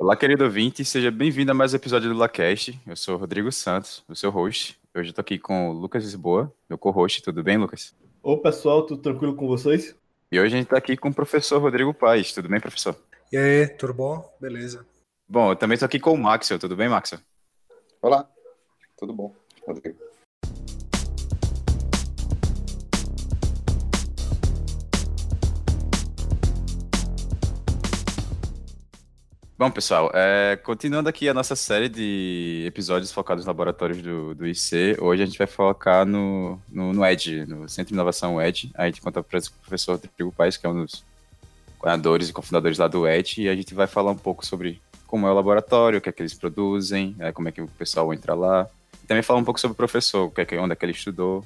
Olá, querido ouvinte, seja bem-vindo a mais um episódio do LaCast. Eu sou o Rodrigo Santos, o seu host. Hoje eu tô aqui com o Lucas Lisboa, meu co-host. Tudo bem, Lucas? Ô, pessoal, tudo tranquilo com vocês? E hoje a gente tá aqui com o professor Rodrigo Paes. Tudo bem, professor? E aí, tudo bom? Beleza. Bom, eu também tô aqui com o Maxel. Tudo bem, Maxel? Olá, tudo bom, Rodrigo? Bom, pessoal, é, continuando aqui a nossa série de episódios focados nos laboratórios do, do IC, hoje a gente vai focar no, no, no ED, no Centro de Inovação ED. A gente conta para o professor Rodrigo Paes, que é um dos coordenadores e cofundadores lá do ED, e a gente vai falar um pouco sobre como é o laboratório, o que é que eles produzem, é, como é que o pessoal entra lá. E também falar um pouco sobre o professor, o que é que, onde é que ele estudou,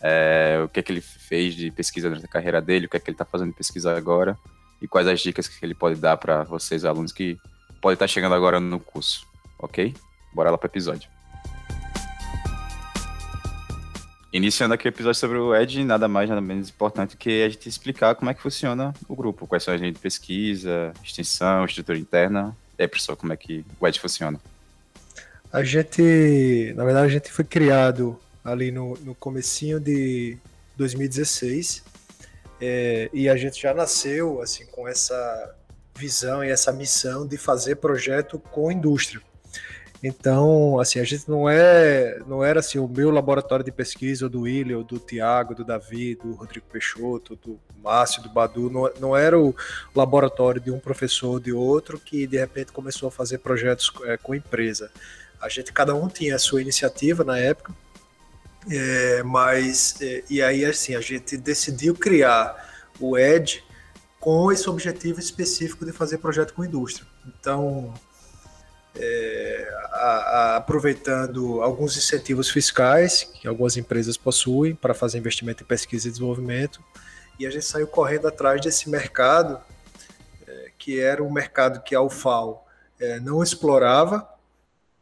é, o que é que ele fez de pesquisa durante a carreira dele, o que é que ele está fazendo de pesquisa agora e quais as dicas que ele pode dar para vocês, alunos que podem estar chegando agora no curso, ok? Bora lá para o episódio. Iniciando aqui o episódio sobre o Ed, nada mais, nada menos importante que a gente explicar como é que funciona o grupo, quais são as linhas de pesquisa, extensão, estrutura interna. E aí, professor, como é que o Ed funciona? A gente, na verdade, a gente foi criado ali no, no comecinho de 2016 é, e a gente já nasceu assim com essa visão e essa missão de fazer projeto com indústria. Então, assim, a gente não é, não era assim o meu laboratório de pesquisa do William, do Tiago, do Davi, do Rodrigo Peixoto, do Márcio, do Badu, não, não era o laboratório de um professor ou de outro que de repente começou a fazer projetos é, com empresa. A gente, cada um tinha a sua iniciativa na época, é, mas, é, e aí, assim, a gente decidiu criar o ED com esse objetivo específico de fazer projeto com indústria. Então, é, a, a, aproveitando alguns incentivos fiscais que algumas empresas possuem para fazer investimento em pesquisa e desenvolvimento, e a gente saiu correndo atrás desse mercado, é, que era um mercado que a UFAO é, não explorava,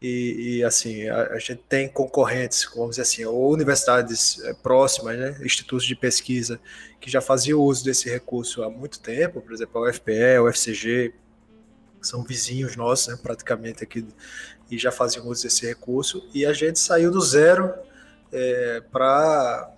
e, e, assim, a, a, gente tem concorrentes, vamos dizer assim, ou universidades é, próximas, né, institutos de pesquisa que já faziam uso desse recurso há muito tempo, por exemplo, a UFPE, a UFCG, são vizinhos nossos, né, praticamente aqui, e já faziam uso desse recurso, e a gente saiu do zero é, para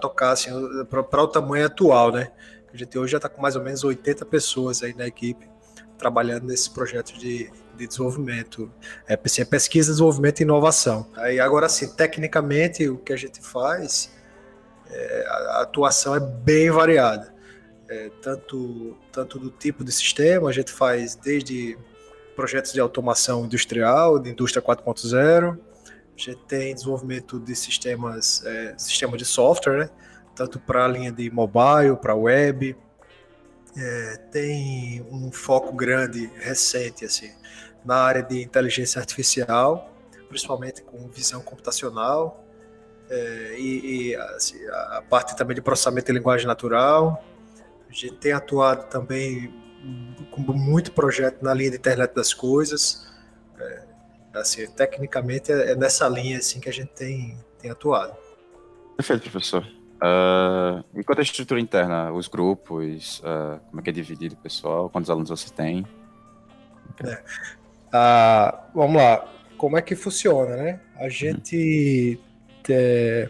tocar, assim, para o tamanho atual, né, a gente hoje já está com mais ou menos 80 pessoas aí na equipe, trabalhando nesse projeto de de desenvolvimento, é, assim, é pesquisa, desenvolvimento e inovação. Aí agora assim, tecnicamente o que a gente faz, é, a atuação é bem variada, é, tanto tanto do tipo de sistema, a gente faz desde projetos de automação industrial, de indústria 4.0, a gente tem desenvolvimento de sistemas, é, sistema de software, né? tanto para a linha de mobile, para web, é, tem um foco grande recente assim na área de inteligência artificial, principalmente com visão computacional, é, e, e assim, a parte também de processamento de linguagem natural. A gente tem atuado também com muito projeto na linha de internet das coisas. É, assim, tecnicamente é, é nessa linha assim que a gente tem, tem atuado. Perfeito, professor. Uh, e quanto à estrutura interna, os grupos, uh, como é que é dividido o pessoal, quantos alunos você tem? É. Ah, vamos lá, como é que funciona, né? A gente é,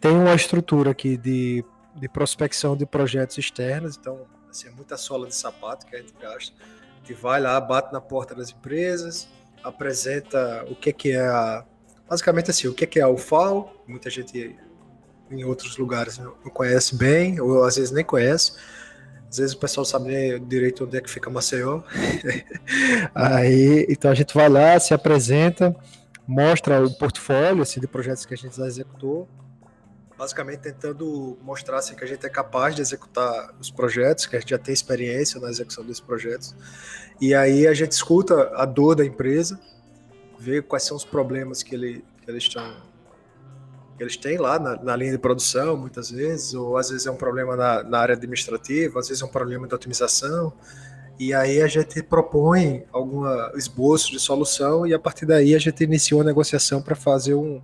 tem uma estrutura aqui de, de prospecção de projetos externos, então, assim, é muita sola de sapato que a gente gasta. A gente vai lá, bate na porta das empresas, apresenta o que, que é a. Basicamente assim, o que, que é a UFAO, muita gente em outros lugares não conhece bem, ou às vezes nem conhece às vezes o pessoal sabe direito onde é que fica Maceió. Aí, então a gente vai lá, se apresenta, mostra o portfólio assim, de projetos que a gente já executou, basicamente tentando mostrar assim, que a gente é capaz de executar os projetos, que a gente já tem experiência na execução desses projetos. E aí a gente escuta a dor da empresa, vê quais são os problemas que, ele, que eles estão eles têm lá na, na, linha de produção, muitas vezes, ou às vezes é um problema na, na, área administrativa, às vezes é um problema de otimização, e aí a gente propõe algum esboço de solução e a partir daí a gente iniciou a negociação para fazer um,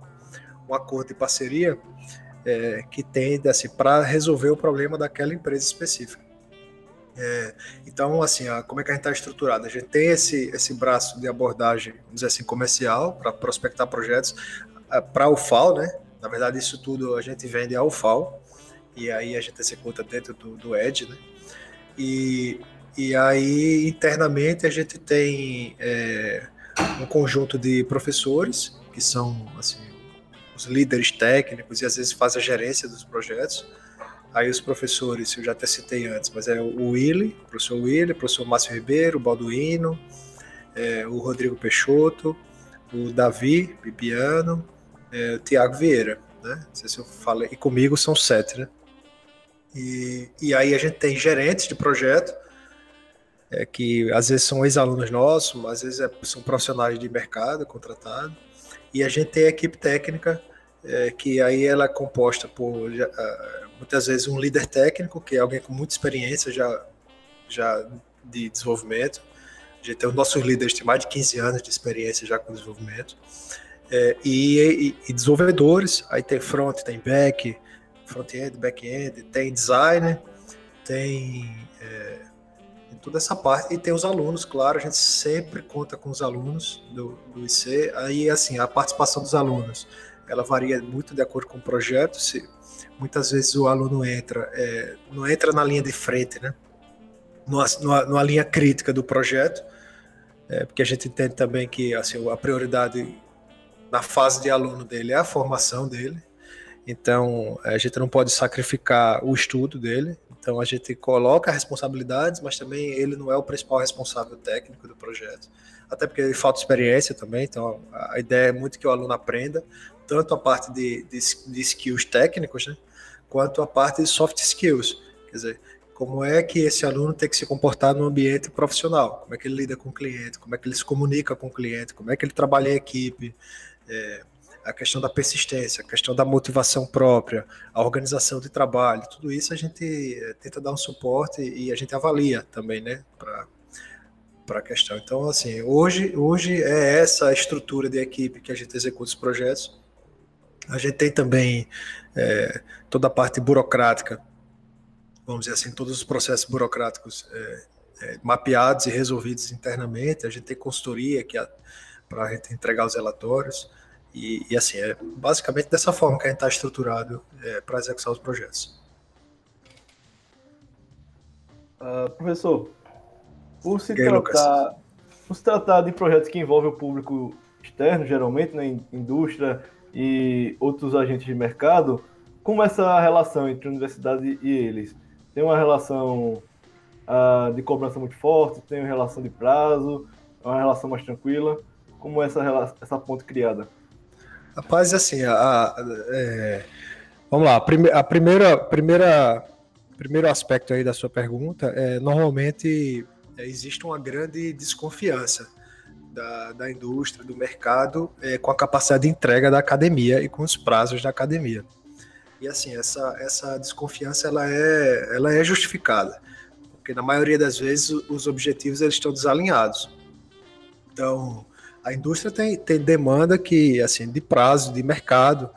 um acordo de parceria é, que tende assim, para resolver o problema daquela empresa específica. É, então, assim, a, como é que a gente está estruturado? A gente tem esse, esse braço de abordagem, vamos dizer assim, comercial, para prospectar projetos, para o FAO, né? Na verdade, isso tudo a gente vende ao FAO, e aí a gente executa dentro do, do né? E, e aí, internamente, a gente tem é, um conjunto de professores, que são, assim, os líderes técnicos e às vezes fazem a gerência dos projetos, Aí os professores, eu já até citei antes, mas é o Willy, o professor Willy, o professor Márcio Ribeiro, o Balduino, é, o Rodrigo Peixoto, o Davi Bibiano, é, Tiago Vieira, né? Não sei se eu falei, e comigo são sete, né? E, e aí a gente tem gerentes de projeto, é, que às vezes são ex-alunos nossos, às vezes é, são profissionais de mercado contratados, e a gente tem a equipe técnica, é, que aí ela é composta por muitas vezes um líder técnico, que é alguém com muita experiência já, já de desenvolvimento. A gente tem os nossos líderes têm mais de 15 anos de experiência já com desenvolvimento. É, e, e, desenvolvedores, aí tem front, tem back, front-end, back-end, tem designer, tem, é, toda essa parte, e tem os alunos, claro, a gente sempre conta com os alunos do, do IC, aí assim, a participação dos alunos, ela varia muito de acordo com o projeto, se muitas vezes o aluno entra, é, não entra na linha de frente, né? Numa, numa linha crítica do projeto, é, porque a gente entende também que assim, a prioridade na fase de aluno dele é a formação dele, então a gente não pode sacrificar o estudo dele, então a gente coloca responsabilidades, mas também ele não é o principal responsável técnico do projeto, até porque ele falta experiência também, então a ideia é muito que o aluno aprenda, tanto a parte de, de, de skills técnicos, né, quanto a parte de soft skills. Quer dizer, como é que esse aluno tem que se comportar no ambiente profissional, como é que ele lida com o cliente, como é que ele se comunica com o cliente, como é que ele trabalha em equipe, é, a questão da persistência, a questão da motivação própria, a organização de trabalho, tudo isso a gente é, tenta dar um suporte e a gente avalia também, né, para a questão. Então, assim, hoje, hoje é essa estrutura de equipe que a gente executa os projetos, a gente tem também é, toda a parte burocrática, vamos dizer assim, todos os processos burocráticos é, é, mapeados e resolvidos internamente. A gente tem consultoria que para a gente entregar os relatórios. E, e, assim, é basicamente dessa forma que a gente está estruturado é, para executar os projetos. Uh, professor, por se, tratar, por se tratar de projetos que envolvem o público externo, geralmente, né, indústria, e outros agentes de mercado, como essa relação entre a universidade e eles? Tem uma relação uh, de cobrança muito forte, tem uma relação de prazo, é uma relação mais tranquila? Como é essa, essa ponte criada? Rapaz, assim, a, a é, vamos lá, a, prime, a primeira, primeira, primeiro aspecto aí da sua pergunta é normalmente é, existe uma grande desconfiança da, da indústria, do mercado, é, com a capacidade de entrega da academia e com os prazos da academia. E assim, essa, essa desconfiança ela é, ela é justificada, porque na maioria das vezes os objetivos eles estão desalinhados. Então, a indústria tem, tem demanda que, assim, de prazo, de mercado,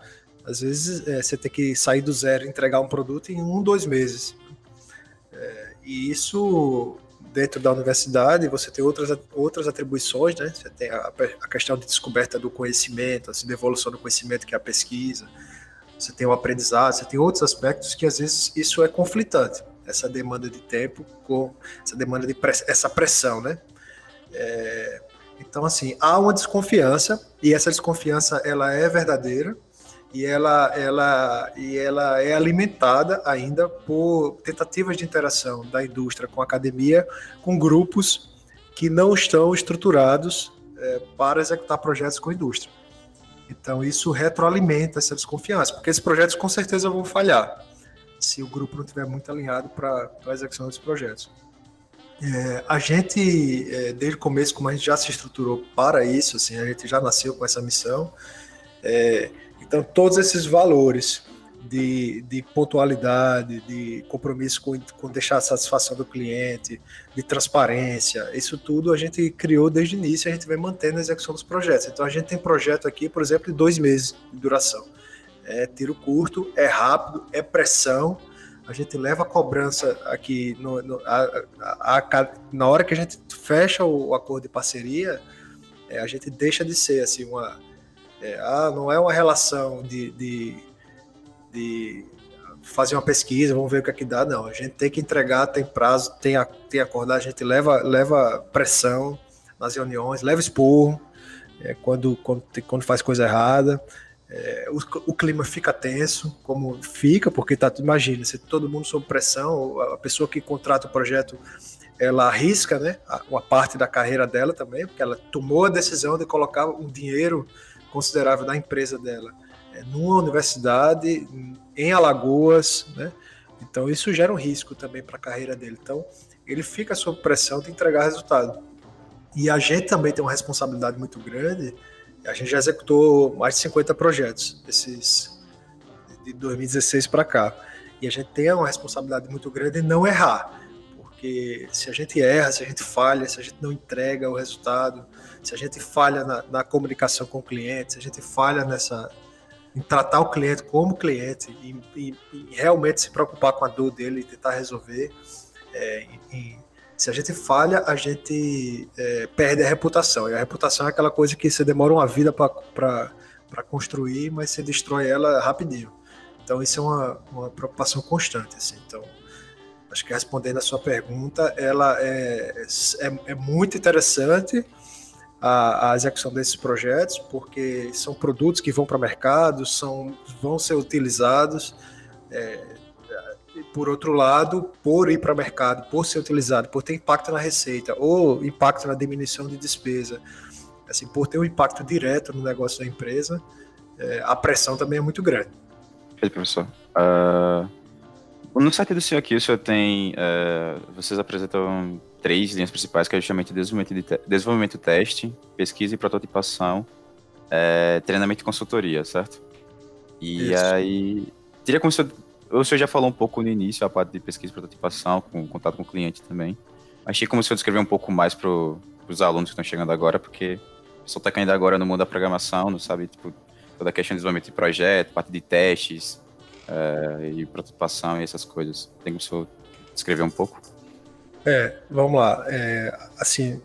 às vezes é, você tem que sair do zero e entregar um produto em um, dois meses. É, e isso dentro da universidade você tem outras, outras atribuições, né? Você tem a, a questão de descoberta do conhecimento, assim, de evolução do conhecimento, que é a pesquisa. Você tem o aprendizado, você tem outros aspectos que às vezes isso é conflitante. Essa demanda de tempo com essa demanda de press, essa pressão, né? É, então, assim, há uma desconfiança e essa desconfiança ela é verdadeira e ela, ela, e ela é alimentada ainda por tentativas de interação da indústria com a academia, com grupos que não estão estruturados é, para executar projetos com a indústria. Então, isso retroalimenta essa desconfiança, porque esses projetos com certeza vão falhar se o grupo não estiver muito alinhado para a execução desses projetos. É, a gente, é, desde o começo, como a gente já se estruturou para isso, assim, a gente já nasceu com essa missão. É, então, todos esses valores de, de pontualidade, de compromisso com, com deixar a satisfação do cliente, de transparência, isso tudo a gente criou desde o início e a gente vem mantendo a execução dos projetos. Então, a gente tem projeto aqui, por exemplo, de dois meses de duração. É tiro curto, é rápido, é pressão. A gente leva a cobrança aqui no, no a, a, a, na hora que a gente fecha o, o acordo de parceria, é, a gente deixa de ser assim uma é, ah, não é uma relação de, de, de, fazer uma pesquisa, vamos ver o que é que dá, não. A gente tem que entregar, tem prazo, tem, a, tem acordar, a gente leva, leva pressão nas reuniões, leva esporro é, quando, quando, quando faz coisa errada. É, o, o, clima fica tenso, como fica, porque tá, imagina, se todo mundo sob pressão, a pessoa que contrata o projeto, ela arrisca, né, uma parte da carreira dela também, porque ela tomou a decisão de colocar um dinheiro considerável da empresa dela é, numa universidade em Alagoas, né, então isso gera um risco também para a carreira dele. Então ele fica sob pressão de entregar resultado. E a gente também tem uma responsabilidade muito grande a gente já executou mais de 50 projetos desses de 2016 para cá. E a gente tem uma responsabilidade muito grande em não errar. Porque se a gente erra, se a gente falha, se a gente não entrega o resultado, se a gente falha na, na comunicação com o cliente, se a gente falha nessa em tratar o cliente como cliente e, e, e realmente se preocupar com a dor dele e tentar resolver, é, e, se a gente falha, a gente é, perde a reputação. E a reputação é aquela coisa que você demora uma vida para construir, mas você destrói ela rapidinho. Então, isso é uma, uma preocupação constante. Assim. Então, acho que respondendo a sua pergunta, ela é, é, é muito interessante a, a, execução desses projetos, porque são produtos que vão para o mercado, são, vão ser utilizados. É, por outro lado, por ir para o mercado, por ser utilizado, por ter impacto na receita ou impacto na diminuição de despesa, assim, por ter um impacto direto no negócio da empresa, é, a pressão também é muito grande. Perfeito, professor. Uh, no site do senhor aqui, o senhor tem. Uh, vocês apresentam três linhas principais, que é justamente desenvolvimento, de te desenvolvimento teste, pesquisa e prototipação, é, treinamento e consultoria, certo? E Isso. aí. Teria como o senhor o senhor já falou um pouco no início, a parte de pesquisa e prototipação, com contato com o cliente também. Achei como se eu descrever um pouco mais para os alunos que estão chegando agora, porque o pessoal está caindo agora no mundo da programação, não sabe, tipo, toda a questão de desenvolvimento de projeto, parte de testes uh, e prototipação e essas coisas. Tem como o senhor descrever um pouco? É, vamos lá. É, assim,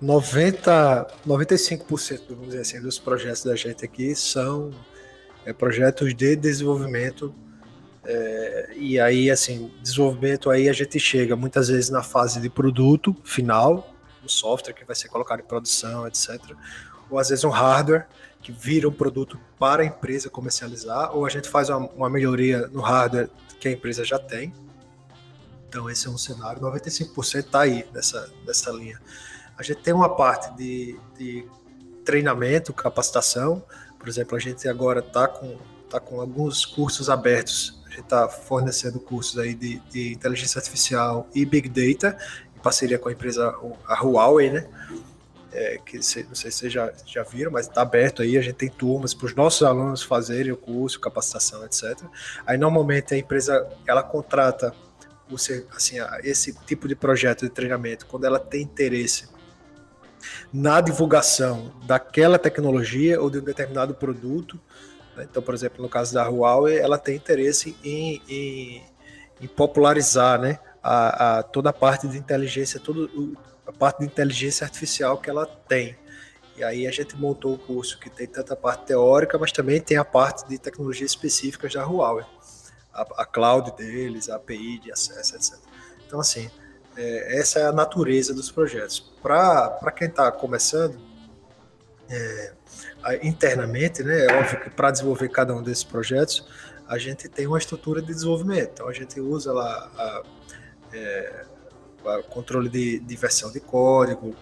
90, 95% vamos dizer assim, dos projetos da gente aqui são é, projetos de desenvolvimento é, e aí, assim, desenvolvimento aí a gente chega muitas vezes na fase de produto final, do software que vai ser colocado em produção, etc. Ou às vezes um hardware que vira um produto para a empresa comercializar, ou a gente faz uma, uma melhoria no hardware que a empresa já tem. Então esse é um cenário, 95% está aí nessa, nessa linha. A gente tem uma parte de, de treinamento, capacitação, por exemplo, a gente agora está com, tá com alguns cursos abertos está fornecendo cursos aí de, de, inteligência artificial e big data, em parceria com a empresa a Huawei, né? É, que não sei se vocês já, já viram, mas está aberto aí, a gente tem turmas para os nossos alunos fazerem o curso, capacitação, etc. Aí normalmente a empresa ela contrata você, assim, esse tipo de projeto de treinamento quando ela tem interesse na divulgação daquela tecnologia ou de um determinado produto? Então, por exemplo, no caso da Huawei, ela tem interesse em, em, em popularizar né, a, a, toda a parte de inteligência, toda a parte de inteligência artificial que ela tem. E aí a gente montou o curso que tem tanta parte teórica, mas também tem a parte de tecnologias específicas da Huawei. A, a cloud deles, a API de acesso, etc. Então, assim, é, essa é a natureza dos projetos. Para quem está começando, é, internamente, né? É óbvio que para desenvolver cada um desses projetos, a gente tem uma estrutura de desenvolvimento. Então a gente usa lá a, é, a controle de, de, versão de código,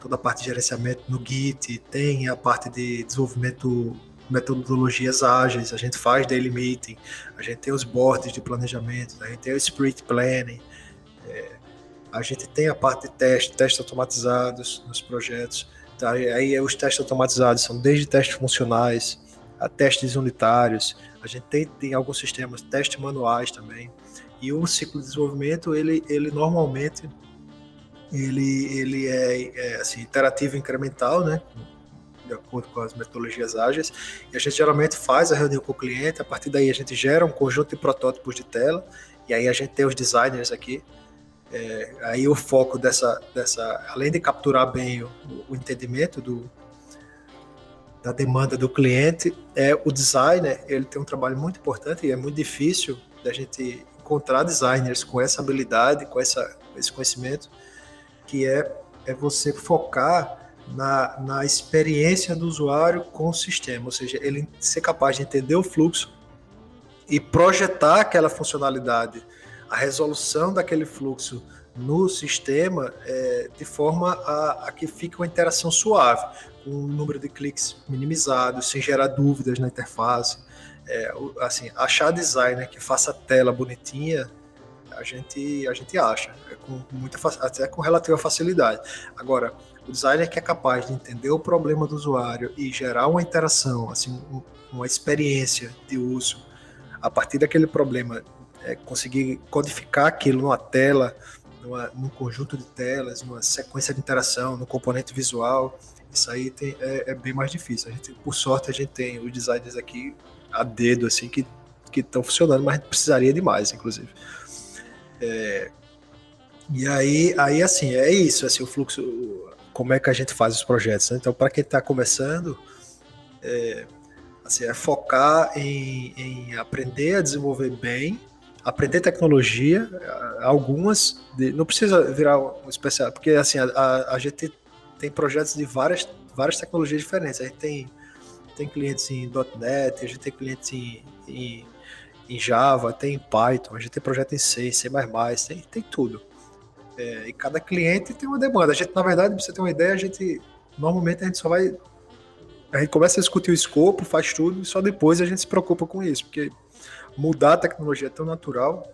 toda a parte de gerenciamento no Git, tem a parte de desenvolvimento metodologias ágeis, a gente faz daily meeting, a gente tem os boards de planejamento, a gente tem o sprint planning, é, a gente tem a parte de teste, testes automatizados nos projetos. Tá? Aí os testes automatizados são desde testes funcionais a testes unitários. A gente tem, tem alguns sistemas testes manuais também. E o ciclo de desenvolvimento, ele, ele normalmente ele, ele é, é assim, interativo incremental, né? de acordo com as metodologias ágeis. E a gente geralmente faz a reunião com o cliente, a partir daí a gente gera um conjunto de protótipos de tela, e aí a gente tem os designers aqui. É, aí o foco dessa, dessa, além de capturar bem o, o entendimento do, da demanda do cliente, é o designer, ele tem um trabalho muito importante e é muito difícil da gente encontrar designers com essa habilidade, com essa, esse conhecimento, que é, é você focar na, na experiência do usuário com o sistema, ou seja, ele ser capaz de entender o fluxo e projetar aquela funcionalidade, a resolução daquele fluxo no sistema é, de forma a, a, que fique uma interação suave, com o número de cliques minimizado, sem gerar dúvidas na interface. É, assim, achar designer que faça a tela bonitinha, a gente, a gente acha, é com muita, até com relativa facilidade. Agora, o designer que é capaz de entender o problema do usuário e gerar uma interação, assim, uma experiência de uso a partir daquele problema, é, conseguir codificar aquilo numa tela, numa, num conjunto de telas, numa sequência de interação, no componente visual, isso aí tem, é, é, bem mais difícil. A gente, por sorte, a gente tem os designers aqui a dedo, assim, que estão funcionando, mas precisaria de mais, inclusive. É, e aí, aí, assim, é isso, assim, o fluxo, como é que a gente faz os projetos. Né? Então, para quem está começando, é, assim, é focar em, em, aprender a desenvolver bem, aprender tecnologia, algumas, de, não precisa virar um especial, porque assim, a, a, a, gente tem projetos de várias, várias tecnologias diferentes. A gente tem, tem clientes em .NET, a gente tem clientes em, em, em Java, tem em Python, a gente tem projeto em C, C++, tem, tem tudo. É, e cada cliente tem uma demanda. A gente, na verdade, pra você ter uma ideia, a gente normalmente a gente só vai. A gente começa a discutir o escopo, faz tudo, e só depois a gente se preocupa com isso, porque mudar a tecnologia é tão natural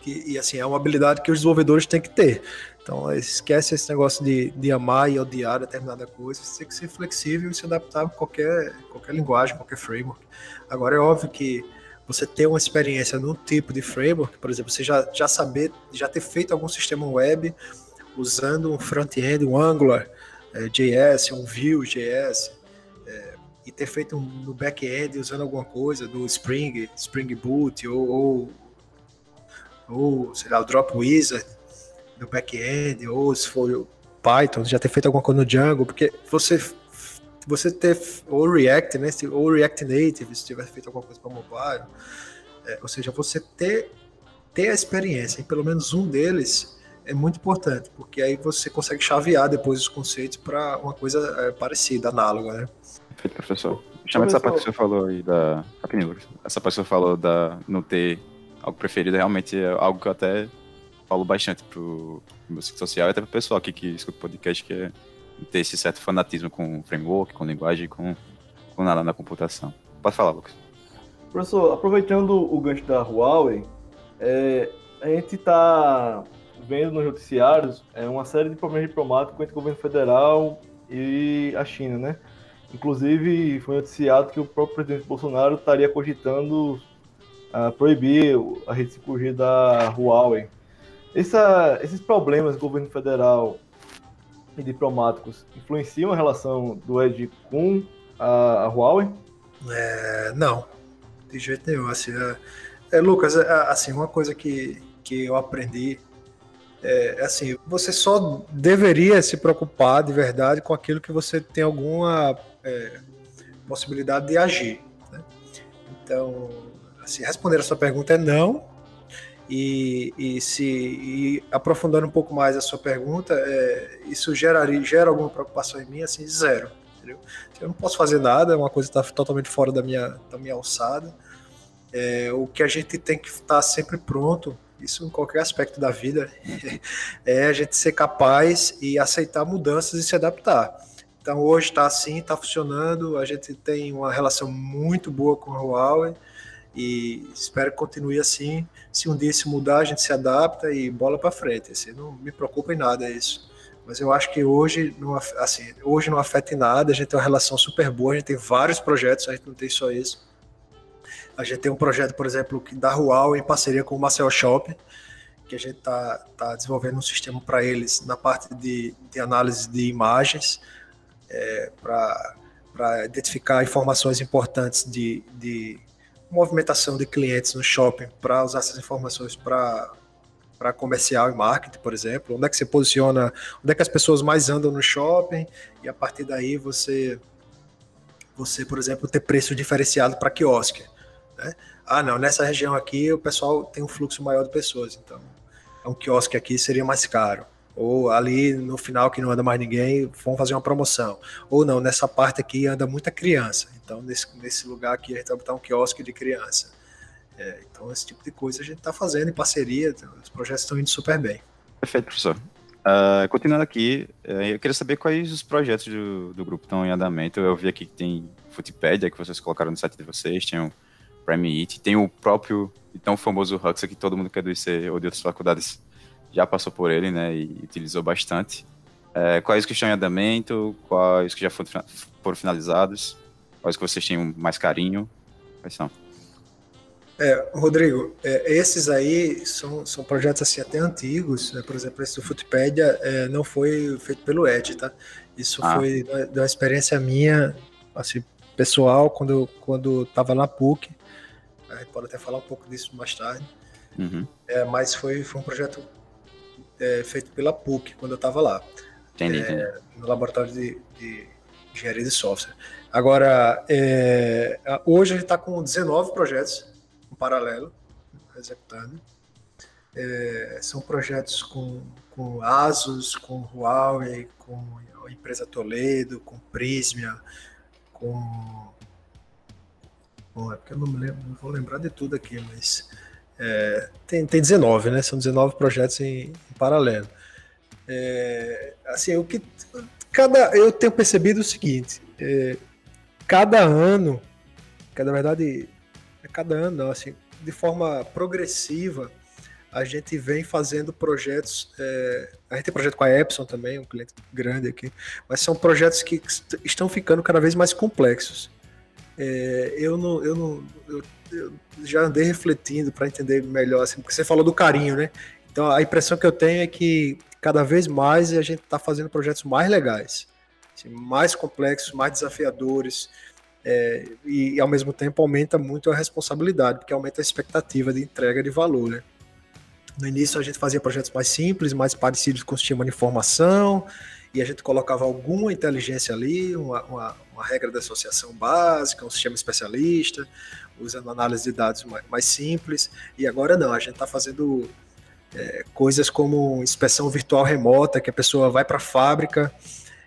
que, e assim, é uma habilidade que os desenvolvedores têm que ter. Então, esquece esse negócio de, de amar e odiar determinada coisa, você tem que ser flexível e se adaptar a qualquer, qualquer linguagem, qualquer framework. Agora, é óbvio que você ter uma experiência num tipo de framework, por exemplo, você já, já saber, já ter feito algum sistema web usando um front-end, um Angular, é, JS, um Vue.js, e ter feito no back-end usando alguma coisa do Spring, Spring Boot, ou, ou, ou sei lá, o Drop Wizard no back-end, ou se for Python, já ter feito alguma coisa no Django, porque você você ter ou React, né, ou React Native, se tiver feito alguma coisa para mobile, é, ou seja, você ter ter a experiência em pelo menos um deles é muito importante, porque aí você consegue chavear depois os conceitos para uma coisa é, parecida, análoga, né? Perfeito, professor. Chama essa parte que você falou aí da. Rapidinho, Lucas. Essa parte que você falou da não ter algo preferido realmente é algo que eu até falo bastante pro meu ciclo social e até pro pessoal aqui que escuta o podcast, que é ter esse certo fanatismo com framework, com linguagem, com, com nada na computação. Pode falar, Lucas. Professor, aproveitando o gancho da Huawei, é, a gente está vendo nos noticiários é, uma série de problemas diplomáticos entre o governo federal e a China, né? Inclusive, foi noticiado que o próprio presidente Bolsonaro estaria cogitando uh, proibir a rede 5G da Huawei. Essa, esses problemas do governo federal e diplomáticos influenciam a relação do Ed com a, a Huawei? É, não, de jeito nenhum. Assim, é, é, Lucas, é, assim, uma coisa que, que eu aprendi é, é assim, você só deveria se preocupar de verdade com aquilo que você tem alguma é, possibilidade de agir. Né? Então, assim, responder a sua pergunta é não, e, e se e aprofundando um pouco mais a sua pergunta, é, isso geraria, gera alguma preocupação em mim? Assim, zero. Entendeu? Eu não posso fazer nada, é uma coisa que está totalmente fora da minha, da minha alçada. É, o que a gente tem que estar sempre pronto, isso em qualquer aspecto da vida, é a gente ser capaz e aceitar mudanças e se adaptar. Então hoje está assim, está funcionando, a gente tem uma relação muito boa com a Huawei e espero que continue assim. Se um dia se mudar, a gente se adapta e bola para frente. Assim, não me preocupa em nada isso. Mas eu acho que hoje não, assim, hoje não afeta em nada, a gente tem uma relação super boa, a gente tem vários projetos, a gente não tem só isso. A gente tem um projeto, por exemplo, da Rual em parceria com o Marcel Shop, que a gente está tá desenvolvendo um sistema para eles na parte de, de análise de imagens, é, para identificar informações importantes de, de movimentação de clientes no shopping, para usar essas informações para comercial e marketing, por exemplo, onde é que você posiciona, onde é que as pessoas mais andam no shopping e a partir daí você você, por exemplo, ter preço diferenciado para quiosque, né? Ah, não, nessa região aqui o pessoal tem um fluxo maior de pessoas, então um quiosque aqui seria mais caro. Ou ali no final que não anda mais ninguém, vão fazer uma promoção. Ou não, nessa parte aqui anda muita criança. Então, nesse, nesse lugar aqui, a gente vai botar um quiosque de criança. É, então, esse tipo de coisa a gente está fazendo em parceria, então, os projetos estão indo super bem. Perfeito, professor. Uh, continuando aqui, uh, eu queria saber quais os projetos do, do grupo estão em andamento. Eu vi aqui que tem Footpedia, que vocês colocaram no site de vocês, tem o Prime It, tem o próprio e tão famoso Hux, que todo mundo que é do IC ou de outras faculdades já passou por ele, né, e utilizou bastante. Uh, quais que estão em andamento, quais que já foram, foram finalizados, quais que vocês têm mais carinho, quais são? É, Rodrigo, é, esses aí são, são projetos assim até antigos, né? por exemplo, esse do Footpedia é, não foi feito pelo Ed, tá? Isso ah. foi da, experiência minha, assim, pessoal, quando quando estava na PUC, a gente pode até falar um pouco disso mais tarde, uhum. é, mas foi, foi um projeto é, feito pela PUC, quando eu estava lá, entendi, entendi. É, no laboratório de, de engenharia de software. Agora, é, hoje a gente está com 19 projetos, em paralelo, executando. É, são projetos com, com Asus, com Huawei, com a empresa Toledo, com Prisma, com. Bom, é porque eu não, me lembro, não vou lembrar de tudo aqui, mas é, tem, tem 19, né? São 19 projetos em, em paralelo. É, assim, o que cada eu tenho percebido o seguinte: é, cada ano, que na verdade cada ano, não, assim, de forma progressiva, a gente vem fazendo projetos. É, a gente tem projeto com a Epson também, um cliente grande aqui, mas são projetos que estão ficando cada vez mais complexos. É, eu não, eu não, eu, eu já andei refletindo para entender melhor, assim, porque você falou do carinho, né? Então a impressão que eu tenho é que cada vez mais a gente está fazendo projetos mais legais, assim, mais complexos, mais desafiadores é, e, e, ao mesmo tempo aumenta muito a responsabilidade, porque aumenta a expectativa de entrega de valor, né? No início a gente fazia projetos mais simples, mais parecidos com o sistema de informação, e a gente colocava alguma inteligência ali, uma, uma, uma regra de associação básica, um sistema especialista, usando análise de dados mais, simples, e agora não, a gente está fazendo é, coisas como inspeção virtual remota, que a pessoa vai para a fábrica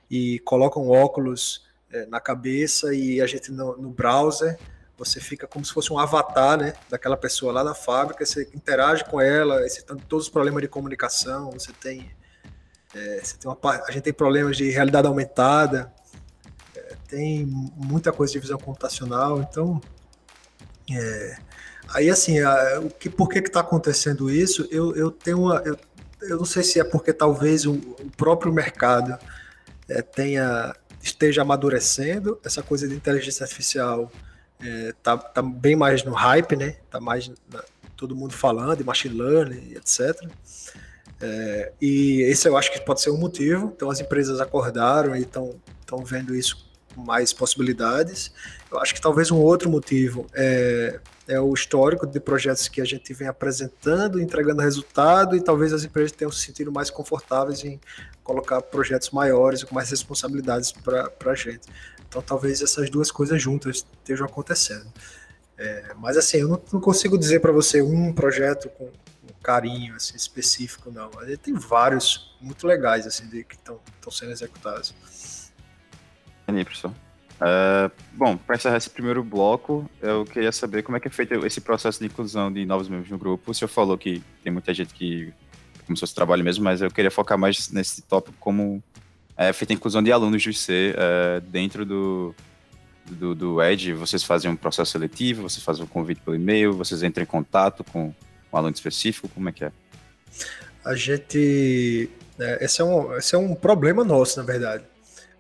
e coloca um óculos é, na cabeça e a gente no, no, browser você fica como se fosse um avatar, né, daquela pessoa lá na fábrica, você interage com ela, você tem todos os problemas de comunicação, você tem, é, você tem uma, a gente tem problemas de realidade aumentada, tem muita coisa de visão computacional, então é, aí assim, a, o que, por que está acontecendo isso? Eu, eu tenho uma, eu, eu não sei se é porque talvez o, o próprio mercado é, tenha esteja amadurecendo, essa coisa de inteligência artificial é, tá, tá bem mais no hype, né? Tá mais na, todo mundo falando machine learning, etc. É, e esse eu acho que pode ser um motivo. Então as empresas acordaram e estão vendo isso mais possibilidades. Eu acho que talvez um outro motivo é, é o histórico de projetos que a gente vem apresentando, entregando resultado, e talvez as empresas tenham se sentido mais confortáveis em colocar projetos maiores com mais responsabilidades para a gente. Então, talvez essas duas coisas juntas estejam acontecendo. É, mas, assim, eu não, não consigo dizer para você um projeto com carinho assim, específico, não. Gente tem vários muito legais assim, de, que estão sendo executados. Entendi. Uh, bom, para encerrar esse primeiro bloco, eu queria saber como é que é feito esse processo de inclusão de novos membros no grupo. O senhor falou que tem muita gente que começou esse trabalho mesmo, mas eu queria focar mais nesse tópico como é feita a inclusão de alunos do IC é, dentro do, do, do ED. Vocês fazem um processo seletivo, vocês fazem um convite pelo e-mail, vocês entram em contato com um aluno específico, como é que é? A gente... É, esse, é um, esse é um problema nosso, na verdade.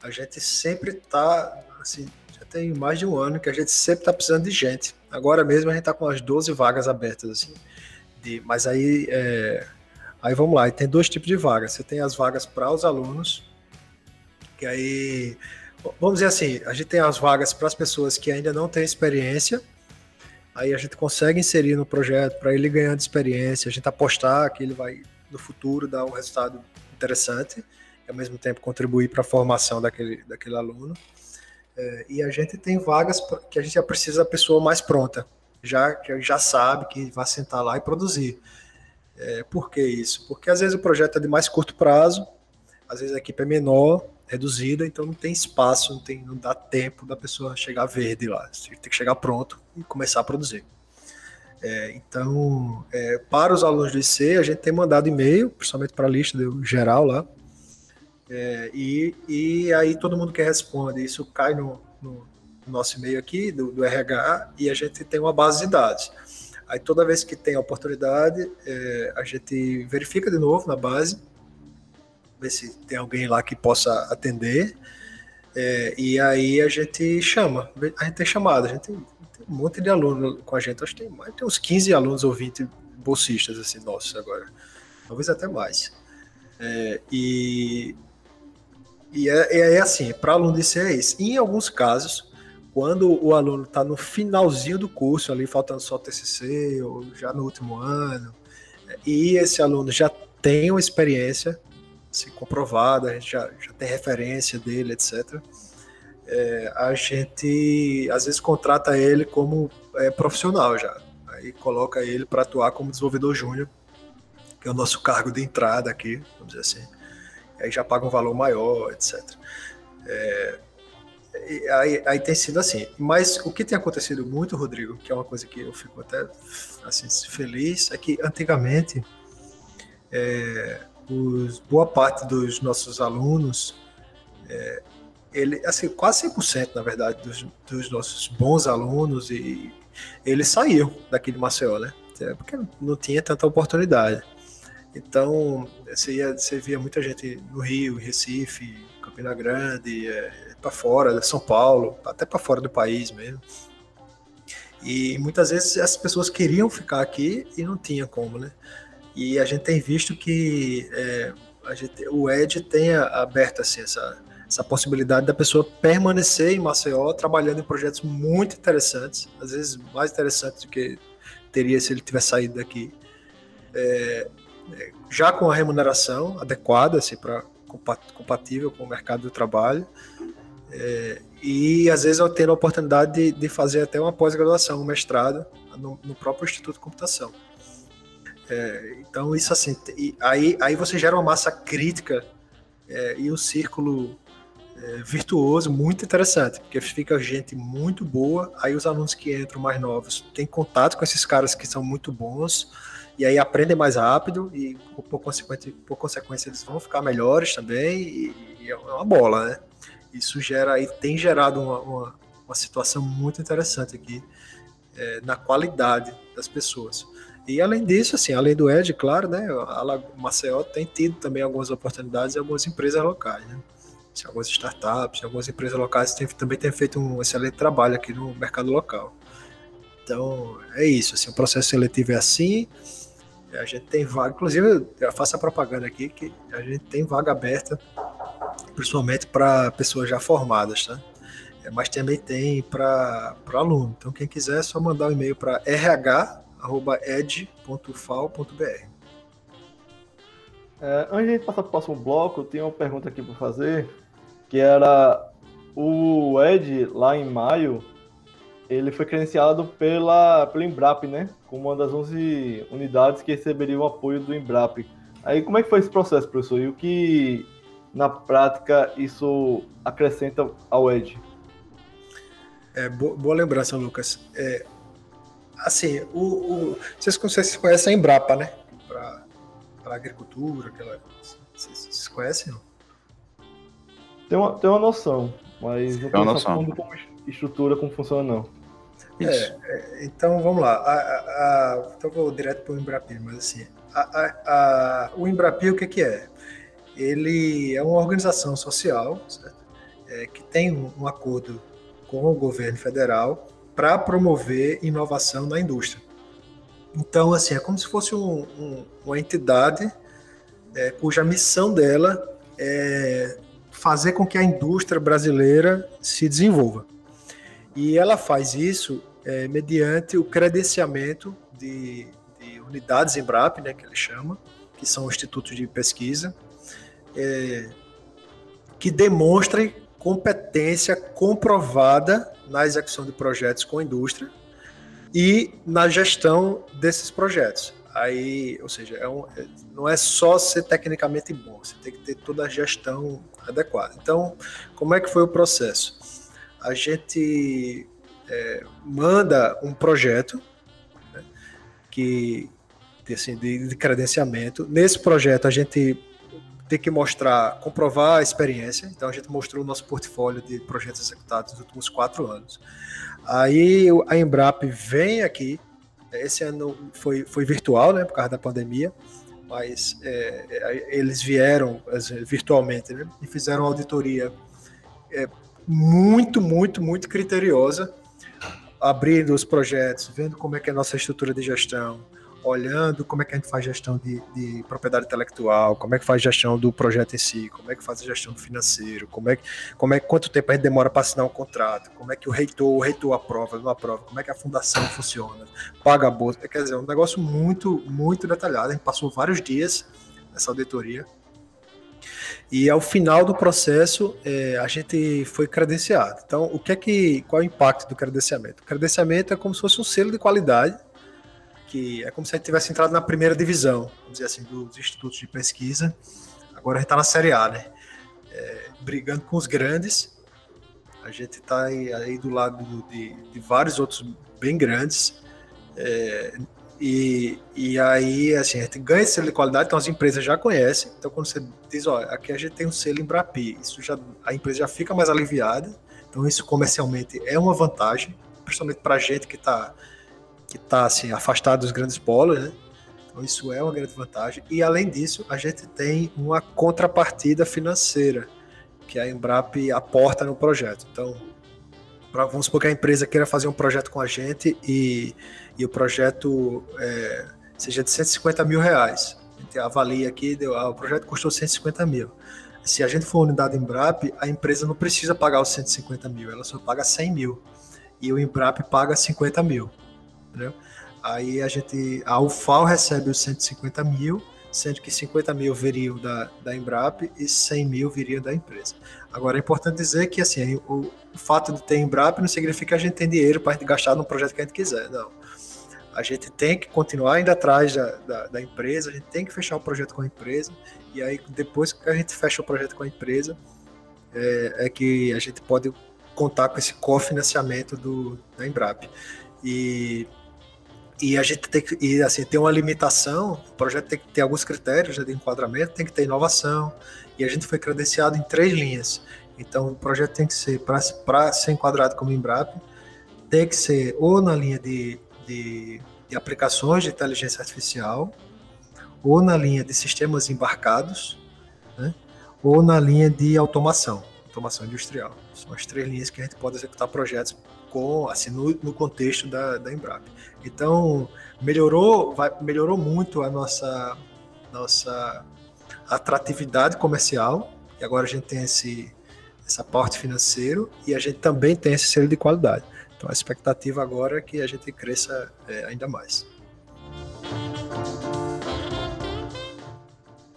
A gente sempre está, assim, já tem mais de um ano que a gente sempre está precisando de gente. Agora mesmo a gente está com as 12 vagas abertas, assim. De, mas aí é, Aí vamos lá, tem dois tipos de vagas. Você tem as vagas para os alunos, que aí vamos dizer assim, a gente tem as vagas para as pessoas que ainda não têm experiência, aí a gente consegue inserir no projeto para ele ganhando experiência, a gente apostar que ele vai no futuro dar um resultado interessante ao mesmo tempo contribuir para a formação daquele, daquele aluno. É, e a gente tem vagas que a gente já precisa da pessoa mais pronta, já que já sabe que vai sentar lá e produzir. É, por que isso? Porque às vezes o projeto é de mais curto prazo, às vezes a equipe é menor, reduzida, então não tem espaço, não, tem, não dá tempo da pessoa chegar verde lá. Você tem que chegar pronto e começar a produzir. É, então, é, para os alunos do IC, a gente tem mandado e-mail, principalmente para a lista geral lá, é, e, e aí todo mundo que responde, isso cai no, no nosso e-mail aqui, do, do, RH, e a gente tem uma base de dados. Aí toda vez que tem a oportunidade, é, a gente verifica de novo na base, ver se tem alguém lá que possa atender, é, e aí a gente chama, a gente tem chamada, a gente tem, um monte de aluno com a gente, acho que tem, tem uns 15 alunos ou 20 bolsistas, assim, nossos agora, talvez até mais. É, e, e é, é assim, para aluno de é isso. Em alguns casos, quando o aluno está no finalzinho do curso, ali faltando só o TCC, ou já no último ano, e esse aluno já tem uma experiência assim, comprovada, a gente já, já tem referência dele, etc. É, a gente às vezes contrata ele como é, profissional já, aí coloca ele para atuar como desenvolvedor júnior, que é o nosso cargo de entrada aqui, vamos dizer assim. Aí já paga um valor maior, etc. É, aí, aí, tem sido assim. Mas o que tem acontecido muito, Rodrigo, que é uma coisa que eu fico até assim, feliz, é que antigamente é, os, boa parte dos nossos alunos, é, ele, assim, quase 100% na verdade dos, dos, nossos bons alunos, e eles saíam daqui de Maceió, né? É, porque não tinha tanta oportunidade. Então, você, ia, você via muita gente no Rio, Recife, Campina Grande, é, para fora, São Paulo, até para fora do país mesmo. E muitas vezes as pessoas queriam ficar aqui e não tinha como, né? E a gente tem visto que é, gente, o Ed tem aberto assim, essa, essa possibilidade da pessoa permanecer em Maceió trabalhando em projetos muito interessantes, às vezes mais interessantes do que teria se ele tivesse saído daqui. É, já com a remuneração adequada, assim, para compatível com o mercado do trabalho, é, e às vezes eu tendo a oportunidade de, de fazer até uma pós-graduação, um mestrado no, no, próprio Instituto de Computação. É, então isso assim, aí, aí você gera uma massa crítica é, e um círculo virtuoso muito interessante, porque fica gente muito boa, aí os alunos que entram mais novos têm contato com esses caras que são muito bons, e aí aprendem mais rápido e por consequência, por consequência eles vão ficar melhores também e, e é uma bola, né? Isso gera e tem gerado uma, uma, uma situação muito interessante aqui é, na qualidade das pessoas. E além disso, assim, além do Ed, claro, né, a Maceió tem tido também algumas oportunidades em algumas empresas locais, né? Algumas startups, algumas empresas locais também têm feito um excelente trabalho aqui no mercado local. Então, é isso, assim, o processo seletivo é assim, a gente tem vaga, inclusive eu faço a propaganda aqui que a gente tem vaga aberta, principalmente para pessoas já formadas, tá? Mas também tem para aluno. Então quem quiser é só mandar um e-mail para rh@ed.fal.br. É, antes de passar para o próximo bloco, eu tenho uma pergunta aqui para fazer, que era o Ed lá em maio ele foi credenciado pela, pelo Embrap, né? Como uma das 11 unidades que receberiam o apoio do Embrap. Aí, como é que foi esse processo, professor? E o que, na prática, isso acrescenta ao ED? É, boa, boa lembrança, Lucas. É, assim, o, o, vocês, vocês conhecem a Embrapa, né? Para agricultura, aquela. Vocês, vocês conhecem? Não? Tem uma, tem uma noção, mas não tem uma noção. como estrutura, como funciona, não. É, é, então vamos lá. A, a, a, então vou direto para o Embrapil, mas assim, o Embrapil o que, que é? Ele é uma organização social é, que tem um, um acordo com o governo federal para promover inovação na indústria. Então, assim, é como se fosse um, um, uma entidade é, cuja missão dela é fazer com que a indústria brasileira se desenvolva. E ela faz isso é, mediante o credenciamento de, de unidades Embrap, né, que ele chama, que são institutos de pesquisa, é, que demonstrem competência comprovada na execução de projetos com a indústria e na gestão desses projetos. Aí, ou seja, é um, é, não é só ser tecnicamente bom, você tem que ter toda a gestão adequada. Então, como é que foi o processo? A gente é, manda um projeto né, que assim, de, de credenciamento. Nesse projeto, a gente tem que mostrar, comprovar a experiência. Então, a gente mostrou o nosso portfólio de projetos executados nos últimos quatro anos. Aí, a Embrap vem aqui. Esse ano foi, foi virtual, né, por causa da pandemia, mas é, é eles vieram virtualmente né, e fizeram uma auditoria é, muito, muito, muito criteriosa, abrindo os projetos, vendo como é que é a nossa estrutura de gestão, olhando como é que a gente faz gestão de, de, propriedade intelectual, como é que faz gestão do projeto em si, como é que faz a gestão do financeiro, como é como é quanto tempo a gente demora para assinar um contrato, como é que o reitor, o reitor aprova, não aprova, como é que a fundação funciona, paga a bolsa, quer dizer, um negócio muito, muito detalhado. A gente passou vários dias nessa auditoria. E ao final do processo, é, a gente foi credenciado. Então, o que é que, qual é o impacto do credenciamento? O credenciamento é como se fosse um selo de qualidade que é como se a gente tivesse entrado na primeira divisão, vamos dizer assim, dos institutos de pesquisa. Agora a gente está na Série A, né? É, brigando com os grandes. A gente está aí, aí, do lado de, de, vários outros bem grandes. É, e, e aí, assim, a gente ganha esse selo de qualidade, então as empresas já conhecem. Então, quando você diz, ó, aqui a gente tem um selo Embrapi, isso já, a empresa já fica mais aliviada. Então, isso comercialmente é uma vantagem, principalmente para a gente que está que está assim, afastado dos grandes polos, né? Então isso é uma grande vantagem. E além disso, a gente tem uma contrapartida financeira que a Embrap aporta no projeto. Então, pra, vamos supor que a empresa queira fazer um projeto com a gente e, e o projeto é, seja de 150 mil reais. A gente avalia aqui, deu, ah, o projeto custou 150 mil. Se a gente for unidade Embrap, a empresa não precisa pagar os 150 mil, ela só paga 100 mil. E o Embrap paga 50 mil entendeu? Aí a gente, a UFAL recebe os 150 mil, sendo que 50 mil viriam da, da Embrap e 100 mil viriam da empresa. Agora é importante dizer que assim, o, o fato de ter Embrap não significa que a gente tem dinheiro para gastar no projeto que a gente quiser, não. A gente tem que continuar indo atrás da, da, da, empresa, a gente tem que fechar o projeto com a empresa, e aí depois que a gente fecha o projeto com a empresa, é, é que a gente pode contar com esse cofinanciamento do, da Embrap. E e a gente tem que, e assim, tem uma limitação, o projeto tem que ter alguns critérios de enquadramento, tem que ter inovação, e a gente foi credenciado em três linhas. Então, o projeto tem que ser, para ser enquadrado como Embrap, tem que ser ou na linha de, de, de aplicações de inteligência artificial, ou na linha de sistemas embarcados, né? ou na linha de automação, automação industrial. São as três linhas que a gente pode executar projetos com, assim, no, no contexto da, da Embrap. Então, melhorou, vai, melhorou muito a nossa, nossa atratividade comercial, e agora a gente tem esse, essa parte financeiro e a gente também tem esse selo de qualidade. Então, a expectativa agora é que a gente cresça é, ainda mais.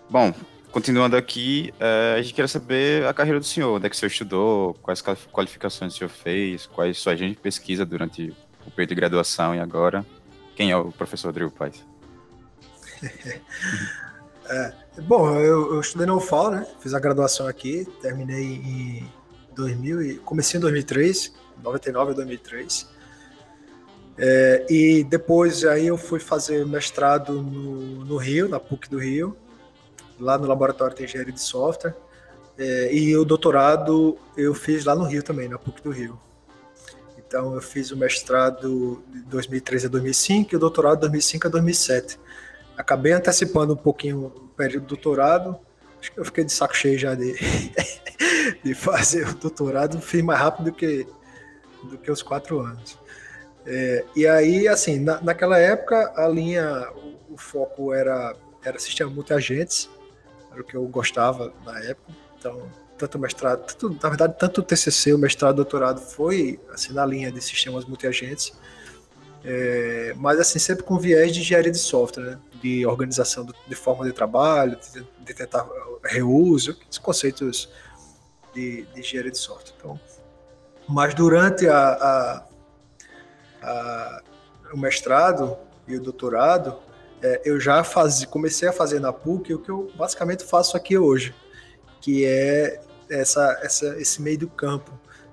Bom, continuando aqui, é, a gente quer saber a carreira do senhor, onde é que o senhor estudou, quais qualificações o senhor fez, quais sua agente de pesquisa durante o período de graduação e agora. Quem é o professor Rodrigo Paes? é, bom, eu, eu, estudei na UFAL, né? Fiz a graduação aqui, terminei em 2000 e comecei em 2003, 99 a 2003. É, e depois aí eu fui fazer mestrado no, no Rio, na PUC do Rio, lá no Laboratório de Engenharia de Software. É, e o doutorado eu fiz lá no Rio também, na PUC do Rio. Então, eu fiz o mestrado de 2013 a 2005 e o doutorado de 2005 a 2007. Acabei antecipando um pouquinho o período do doutorado. Acho que eu fiquei de saco cheio já de, de fazer o doutorado. Fiz mais rápido do que, do que os quatro anos. É, e aí, assim, na, naquela época, a linha, o, o foco era, era sistema multi-agentes, era o que eu gostava na época. Então, tanto mestrado, tanto, na verdade, tanto o TCC, o mestrado, o doutorado foi assim na linha de sistemas multiagentes, é, mas assim sempre com viés de engenharia de software, né? de organização do, de forma de trabalho, de, de tentar reuso, os conceitos de, de engenharia de software. Então, mas durante a, a, a, o mestrado e o doutorado, é, eu já faz, comecei a fazer na PUC o que eu basicamente faço aqui hoje, que é essa, essa, esse meio do campo,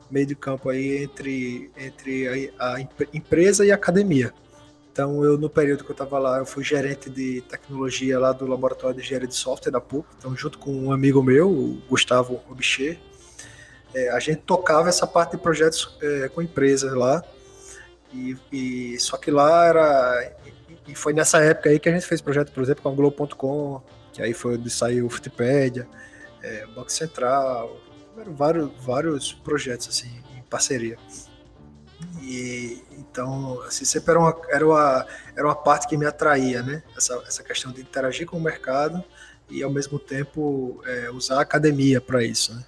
meio do campo aí entre, entre a, a empresa e a academia. Então, eu no período que eu estava lá, eu fui gerente de tecnologia lá do laboratório de engenharia de software da PUC. Então, junto com um amigo meu, o Gustavo Obicher, é, a gente tocava essa parte de projetos é, com empresas lá. E, e, só que lá era e foi nessa época aí que a gente fez projeto, por exemplo, com a Globo.com, que aí foi onde saiu o Wikipedia, é, Banco Central, vários, vários projetos assim em parceria. E então, assim, sempre era uma, era uma, era uma parte que me atraía, né? Essa, essa questão de interagir com o mercado e ao mesmo tempo é, usar a academia para isso, né?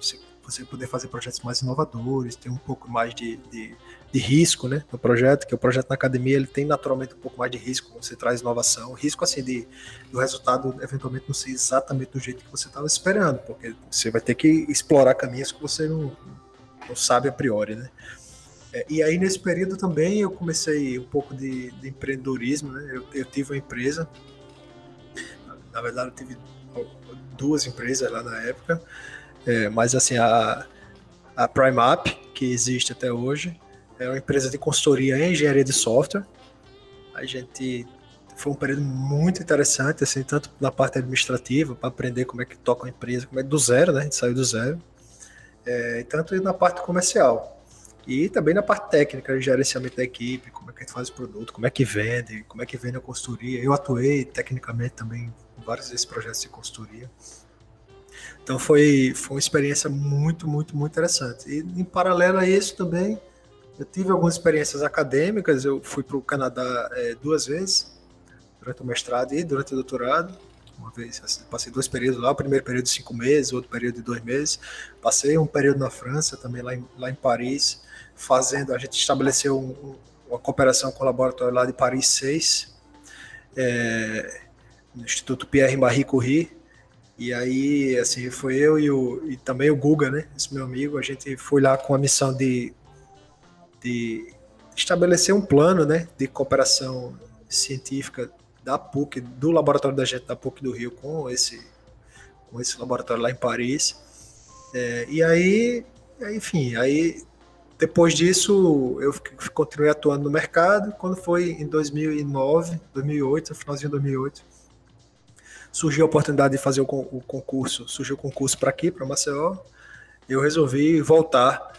Você, você poder fazer projetos mais inovadores, ter um pouco mais de, de, de, risco, né, no projeto, que o projeto na academia ele tem naturalmente um pouco mais de risco, você traz inovação, risco assim de do resultado eventualmente não ser exatamente do jeito que você estava esperando, porque você vai ter que explorar caminhos que você não, não sabe a priori, né? É, e aí, nesse período também, eu comecei um pouco de, de empreendedorismo, né? Eu, eu, tive uma empresa, na verdade, eu tive duas empresas lá na época, é, mas assim, a, a PrimeUp, que existe até hoje, é uma empresa de consultoria em engenharia de software. A gente foi um período muito interessante, assim, tanto na parte administrativa, para aprender como é que toca uma empresa, como é do zero, né? A gente saiu do zero. É, tanto na parte comercial. E também na parte técnica, gerenciamento da equipe, como é que a gente faz o produto, como é que vende, como é que vende a consultoria. Eu atuei tecnicamente também em vários desses projetos de consultoria. Então foi, foi uma experiência muito, muito, muito interessante. E em paralelo a isso também, eu tive algumas experiências acadêmicas. Eu fui para o Canadá é, duas vezes, durante o mestrado e durante o doutorado uma vez. Assim, passei dois períodos lá, o primeiro período de cinco meses, outro período de dois meses. Passei um período na França, também lá em, lá em Paris, fazendo. A gente estabeleceu um, uma cooperação com o laboratório lá de Paris 6, é, no Instituto Pierre Marie Curie. E aí, assim, foi eu e, o, e também o Guga, né? Esse meu amigo, a gente foi lá com a missão de, de estabelecer um plano, né? De cooperação científica da PUC, do laboratório da gente da PUC do Rio com esse, com esse laboratório lá em Paris. É, e aí, enfim, aí depois disso eu continuei atuando no mercado. Quando foi em 2009, 2008, finalzinho de 2008, surgiu a oportunidade de fazer o, o concurso, surgiu o concurso para aqui, para Maceió. Eu resolvi voltar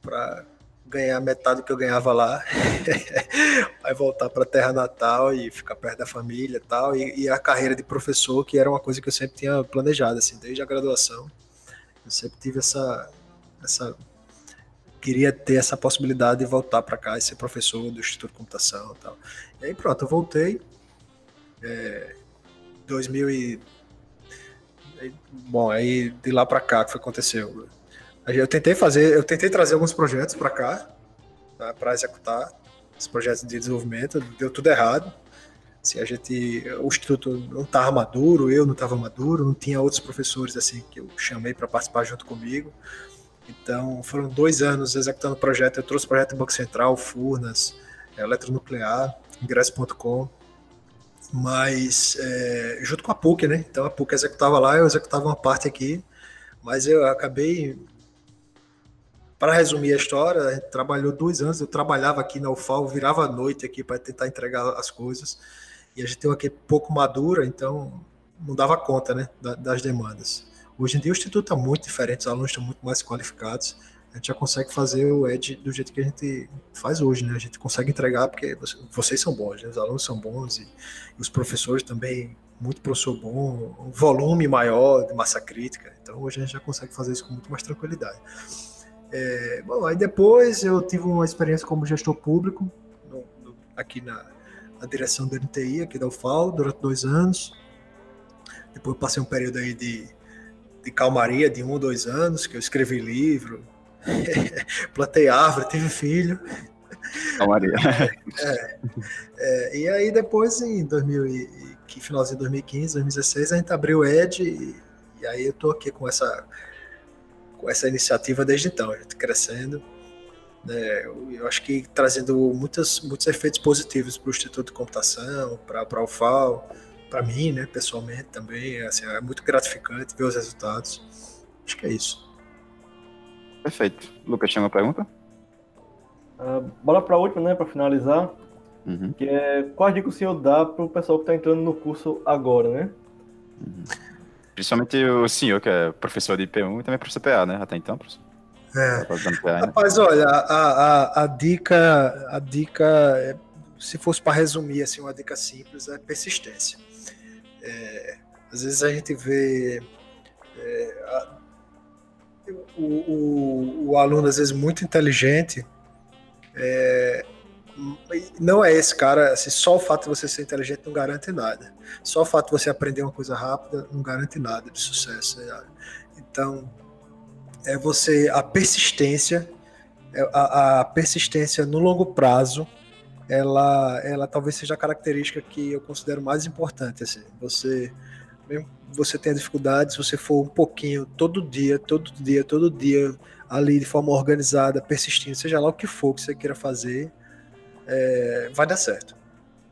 para ganhar metade do que eu ganhava lá, vai voltar para a terra natal e ficar perto da família e tal, e, e, a carreira de professor, que era uma coisa que eu sempre tinha planejado, assim, desde a graduação, eu sempre tive essa, essa queria ter essa possibilidade de voltar para cá e ser professor do Instituto de Computação e tal. E aí pronto, eu voltei, é, 2000 e... Bom, aí de lá para cá, que aconteceu? Eu tentei fazer, eu tentei trazer alguns projetos para cá, tá, para executar esses projetos de desenvolvimento, deu tudo errado. Se assim, a gente, o instituto não estava maduro, eu não estava maduro, não tinha outros professores assim que eu chamei para participar junto comigo. Então, foram dois anos executando o projeto. Eu trouxe projeto em Banco Central, Furnas, Eletronuclear, Ingresso.com, mas é, junto com a PUC, né? Então a PUC executava lá, eu executava uma parte aqui, mas eu acabei para resumir a história, a gente trabalhou dois anos. Eu trabalhava aqui na UFAL, virava à noite aqui para tentar entregar as coisas. E a gente tem uma equipe pouco madura, então não dava conta né, das demandas. Hoje em dia o instituto está muito diferente, os alunos estão muito mais qualificados. A gente já consegue fazer o ED do jeito que a gente faz hoje, né? A gente consegue entregar porque vocês são bons, né? os alunos são bons e os professores também, muito professor bom, um volume maior de massa crítica. Então hoje a gente já consegue fazer isso com muito mais tranquilidade. É, bom, aí depois eu tive uma experiência como gestor público, no, no, aqui na, na, direção do NTI, aqui da UFAL, durante dois anos. Depois passei um período aí de, de calmaria de um ou dois anos, que eu escrevi livro, plantei árvore, tive filho. Calmaria. É, é, e aí depois, em 2000, que finalzinho de 2015, 2016, a gente abriu o Ed e, e aí eu estou aqui com essa, com essa iniciativa desde então, a gente crescendo. Né, eu acho que trazendo muitos, muitos efeitos positivos para o Instituto de Computação, para o FAO, para mim, né, pessoalmente também. Assim, é muito gratificante ver os resultados. Acho que é isso. Perfeito. Lucas, tinha uma pergunta? Uh, bora para a última, né, para finalizar. Uhum. Que é quais dicas o senhor dá para o pessoal que está entrando no curso agora, né? Uhum. Principalmente o senhor, que é professor de IP1 e também professor PA, né? Até então, professor. É. PA, né? Rapaz, olha, a, a, a, dica, a dica, é, se fosse para resumir assim, uma dica simples, é persistência. É, às vezes a gente vê é, a, o, o, o, aluno, às vezes, muito inteligente, é, não é esse cara, assim, só o fato de você ser inteligente não garante nada. Só o fato de você aprender uma coisa rápida não garante nada de sucesso. Então, é você a persistência, é, a, a persistência no longo prazo, ela, ela talvez seja a característica que eu considero mais importante. Assim, você mesmo você tenha dificuldades, se você for um pouquinho todo dia, todo dia, todo dia ali de forma organizada, persistindo, seja lá o que for que você queira fazer, é, vai dar certo.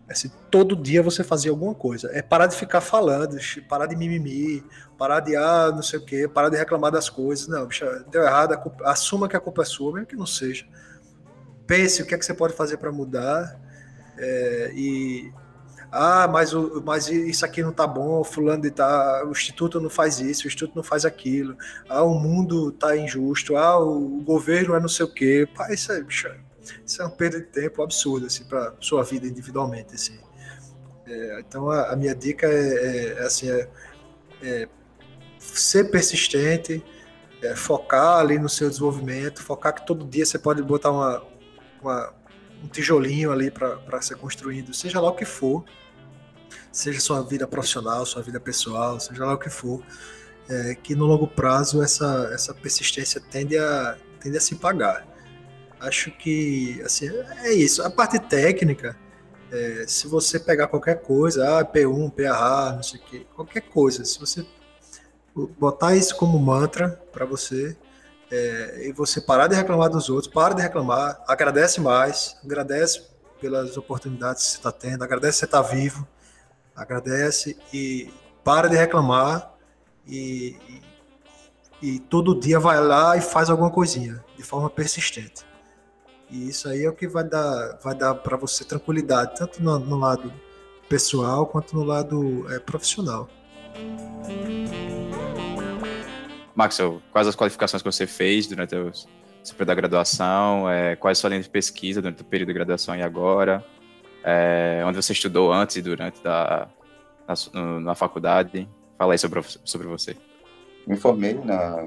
É se todo dia você fazer alguma coisa. É parar de ficar falando, parar de mimimi, parar de, ah, não sei o quê, parar de reclamar das coisas. Não, bicha, deu errado, culpa, assuma que a culpa é sua, mesmo que não seja. Pense o que é que você pode fazer para mudar. É, e ah, mas, o, mas isso aqui não tá bom, fulano de tá, o instituto não faz isso, o instituto não faz aquilo, ah, o mundo tá injusto, ah, o, o governo é não sei o quê. Pá, isso é, bicho, isso é uma perda de tempo absurda, assim, para sua vida individualmente, assim. É, então, a, a, minha dica é, é, é assim, é, é, ser persistente, é, focar ali no seu desenvolvimento, focar que todo dia você pode botar uma, uma um tijolinho ali para ser construído, seja lá o que for, seja sua vida profissional, sua vida pessoal, seja lá o que for, é, que no longo prazo essa, essa persistência tende a, tende a se pagar acho que assim, é isso. A parte técnica, é, se você pegar qualquer coisa, ah, P1, PAH, não sei o quê, qualquer coisa, se você botar isso como mantra para você é, e você parar de reclamar dos outros, para de reclamar, agradece mais, agradece pelas oportunidades que você está tendo, agradece que você está vivo, agradece e para de reclamar e, e, e todo dia vai lá e faz alguma coisinha de forma persistente. E isso aí é o que vai dar, vai dar para você tranquilidade, tanto no, no, lado pessoal quanto no lado é, profissional. Maxwell, quais as qualificações que você fez durante o seu período da graduação? É, quais a sua linha de pesquisa durante o período de graduação e agora? É, onde você estudou antes e durante da, na, na faculdade? Fala aí sobre, sobre você. Me formei na,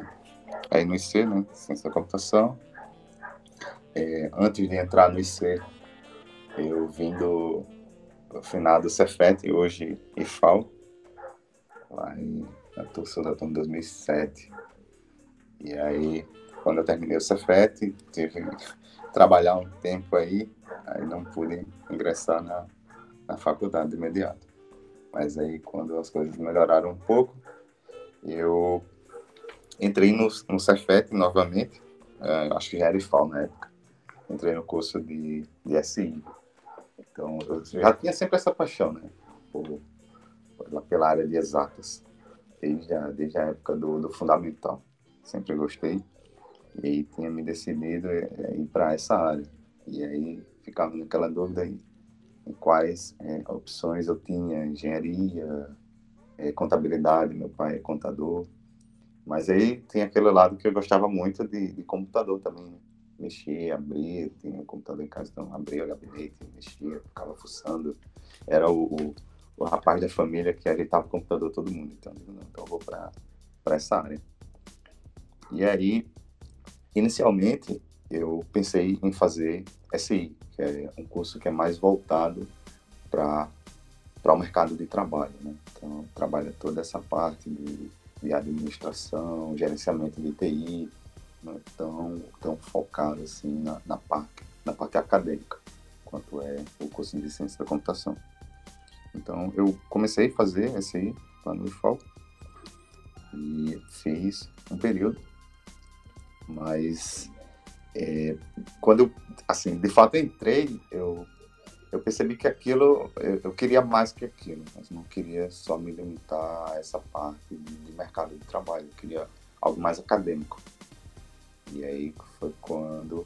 aí no IC, né, Ciência da Computação, é, antes de entrar no IC, eu vim do, do finado Cefet, hoje IFAL, lá em, Turça da em 2007. E aí, quando eu terminei o Cefet, tive que trabalhar um tempo aí, aí não pude ingressar na, na faculdade de imediato. Mas aí, quando as coisas melhoraram um pouco, eu entrei no, no Cefet novamente, é, acho que já era IFAL na época, entrei no curso de, de SI. Então, eu já tinha sempre essa paixão, né? Por, pela área de exatas, desde a, desde a época do, do fundamental. Sempre gostei e tinha me decidido é, ir para essa área. E aí ficava naquela dúvida aí, em quais é, opções eu tinha, engenharia, é, contabilidade, meu pai é contador. Mas aí tem aquele lado que eu gostava muito de, de computador também, né? Mexia, abria, tinha computador em casa, então abria o gabinete, mexia, ficava fuçando. Era o, o, o rapaz da família que ajeitava o computador todo mundo. Então, não, então eu vou para essa área. E aí, inicialmente, eu pensei em fazer SI, que é um curso que é mais voltado para para o mercado de trabalho, né? Então, trabalha toda essa parte de de administração, gerenciamento de TI, não é tão, tão focado assim na, na, parte, na parte acadêmica, quanto é o curso de ciência da computação. Então, eu comecei a fazer esse aí, lá no IFAL, e fiz um período, mas é, quando eu, assim, de fato entrei, eu, eu percebi que aquilo, eu, eu, queria mais que aquilo, mas não queria só me limitar a essa parte de mercado de trabalho, eu queria algo mais acadêmico. E aí foi quando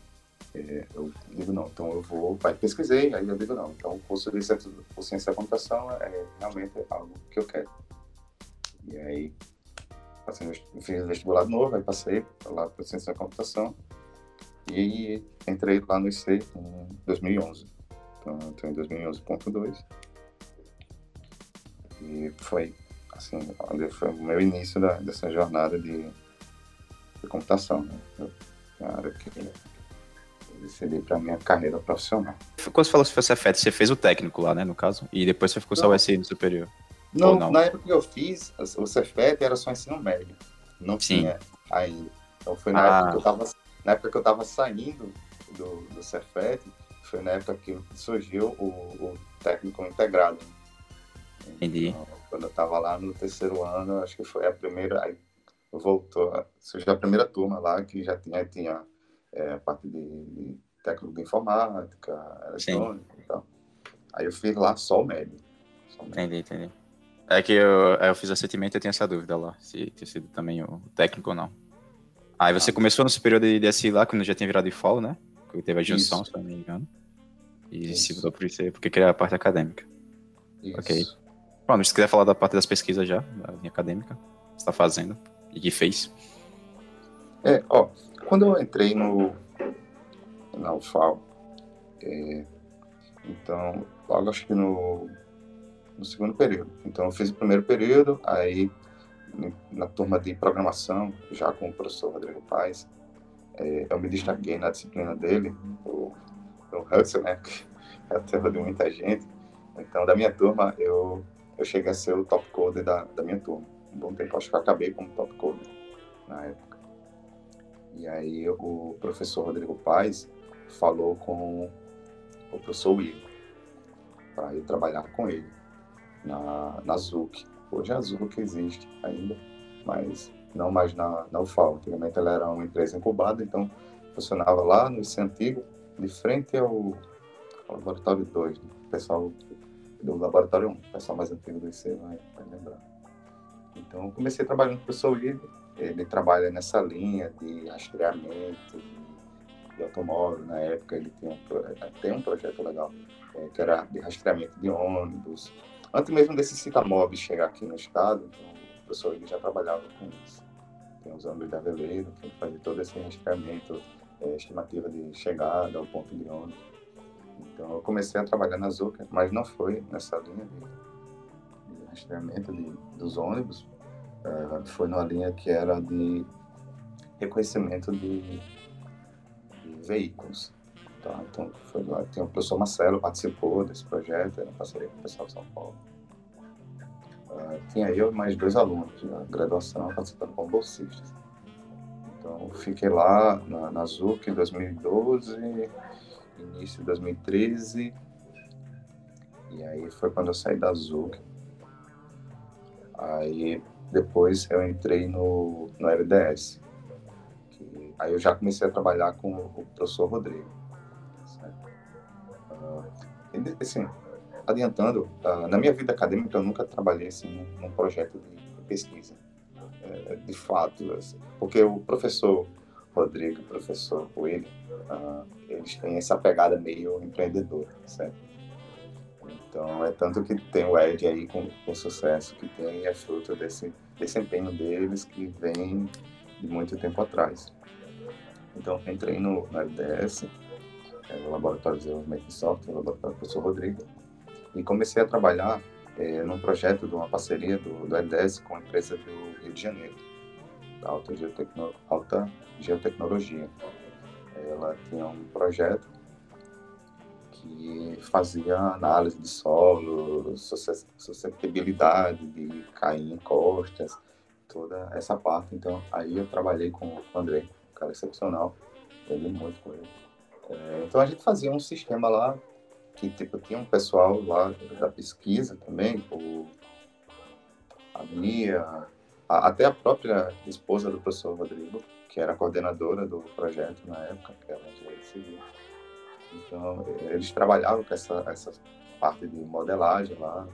é, eu digo, não, então eu vou, aí pesquisei, aí eu digo, não, então o curso de ciência, ciência da computação é realmente algo que eu quero. E aí passei, fiz vestibular novo, aí passei lá para ciência da computação e entrei lá no IC em 2011. Então, estou em 2011.2. E foi, assim, foi o meu início da, dessa jornada de, computação. Né? A área que decidi para minha carreira profissional. Quando você falou que foi Cefet, você fez o técnico lá, né, no caso? E depois você ficou só o SI no superior? Não, não, na época que eu fiz, o Cefet era só ensino médio. Não Sim. tinha ainda. Então foi na ah. época que eu estava na época que eu estava saindo do, do Cefet, foi na época que surgiu o, o técnico integrado. Entendi. Então, quando eu estava lá no terceiro ano, acho que foi a primeira, voltou, surgiu a primeira turma lá que já tinha, tinha é, a parte de, de técnico de informática, eletrônica Sim. e tal. Aí eu fiz lá só o médio. Só o médio. Entendi, entendi. É que eu, eu fiz assentimento e eu tinha essa dúvida lá, se tinha sido também o técnico ou não. Aí você ah. começou no superior de DSI lá, quando já tinha virado default, né? Que teve a junção, Isso. se não me engano. E Isso. se mudou por isso aí, porque queria a parte acadêmica. Isso. Ok. Pronto, se quiser falar da parte das pesquisas já, da linha acadêmica, você está fazendo e que fez. É, ó, quando eu entrei no na UFAL, é, então, logo acho que no, no segundo período. Então, eu fiz o primeiro período, aí na turma de programação, já com o professor Rodrigo Paes, é, eu me destaquei na disciplina dele, o, o Hudson, né, que é a turma de muita gente. Então, da minha turma, eu, eu cheguei a ser o top coder da, da minha turma. Um bom tempo, acho que eu acabei como top coder na época. E aí, o professor Rodrigo Paes falou com o professor Will, para eu trabalhar com ele na, na ZUC. Hoje a que existe ainda, mas não mais na, na UFAL. Antigamente ela era uma empresa incubada, então funcionava lá no IC antigo, de frente ao, ao Laboratório 2. Né? O pessoal do Laboratório 1, o pessoal mais antigo do IC vai, vai lembrar. Então comecei trabalhando com o professor Igor, ele trabalha nessa linha de rastreamento de, automóvel. Na época ele tinha um, tem um projeto legal, é, que era de rastreamento de ônibus, Antes mesmo desse Citamob chegar aqui no estado, então, o professor ele já trabalhava com isso. Tem os ônibus da Veleiro, que fazia todo esse rastreamento, é, estimativa de chegada ao ponto de ônibus. Então eu comecei a trabalhar na Zuca, mas não foi nessa linha de rastreamento de, dos ônibus, é, foi numa linha que era de reconhecimento de, de veículos. Tá? Então, foi lá. Tem o professor Marcelo participou desse projeto, era parceria com o pessoal de São Paulo. Uh, tinha eu e mais dois alunos na graduação participando como bolsistas. Então, fiquei lá na, na ZUC em 2012, início de 2013. E aí foi quando eu saí da ZUC. Aí depois eu entrei no, no LDS. Que, aí eu já comecei a trabalhar com o professor Rodrigo assim, adiantando, uh, na minha vida acadêmica eu nunca trabalhei assim num, projeto de pesquisa, é, de fato, assim, porque o professor Rodrigo, o professor Coelho, uh, eles têm essa pegada meio empreendedora, certo? Então é tanto que tem o Ed aí com, com sucesso, que tem é fruto desse desempenho deles que vem de muito tempo atrás. Então entrei no, no é, no Laboratório de Desenvolvimento de Software, no Laboratório do professor Rodrigo, e comecei a trabalhar é, num projeto de uma parceria do, do com a empresa do Rio de Janeiro, da Alta, Geotecno, Alta Geotecnologia. Ela tinha um projeto que fazia análise de solo, suscetibilidade de cair em encostas, toda essa parte. Então, aí eu trabalhei com o André, um cara excepcional, ele muito com ele. É, então, a gente fazia um sistema lá, que tipo, tinha um pessoal lá da pesquisa também, o, a Mia, a, até a própria esposa do professor Rodrigo, que era coordenadora do projeto na época, que era engenharia civil. Então, eles trabalhavam com essa, essa parte de modelagem lá,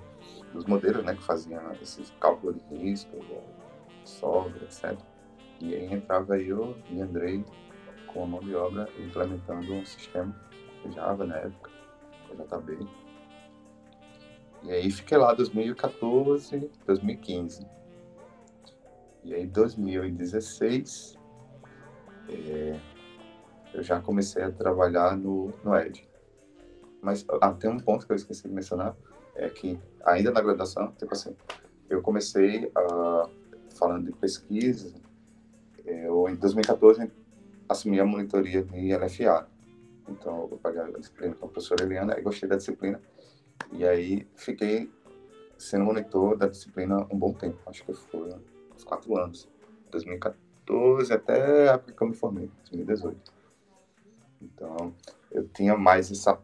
dos modelos né, que faziam esses cálculos de risco, sogra, etc. E aí entrava eu e Andrei com a mão de obra implementando um sistema Java na época, JB. E aí fiquei lá 2014, 2015. E aí 2016 é, eu já comecei a trabalhar no, no. Mas ah, tem um ponto que eu esqueci de mencionar, é que ainda na graduação, tipo assim, eu comecei uh, falando de pesquisa, eu em 2014 assumi a monitoria de LFA. Então eu paguei a disciplina com a professora Eliana e gostei da disciplina. E aí fiquei sendo monitor da disciplina um bom tempo, acho que foi uns quatro anos, 2014 até a época que eu me formei, 2018. Então eu tinha mais essa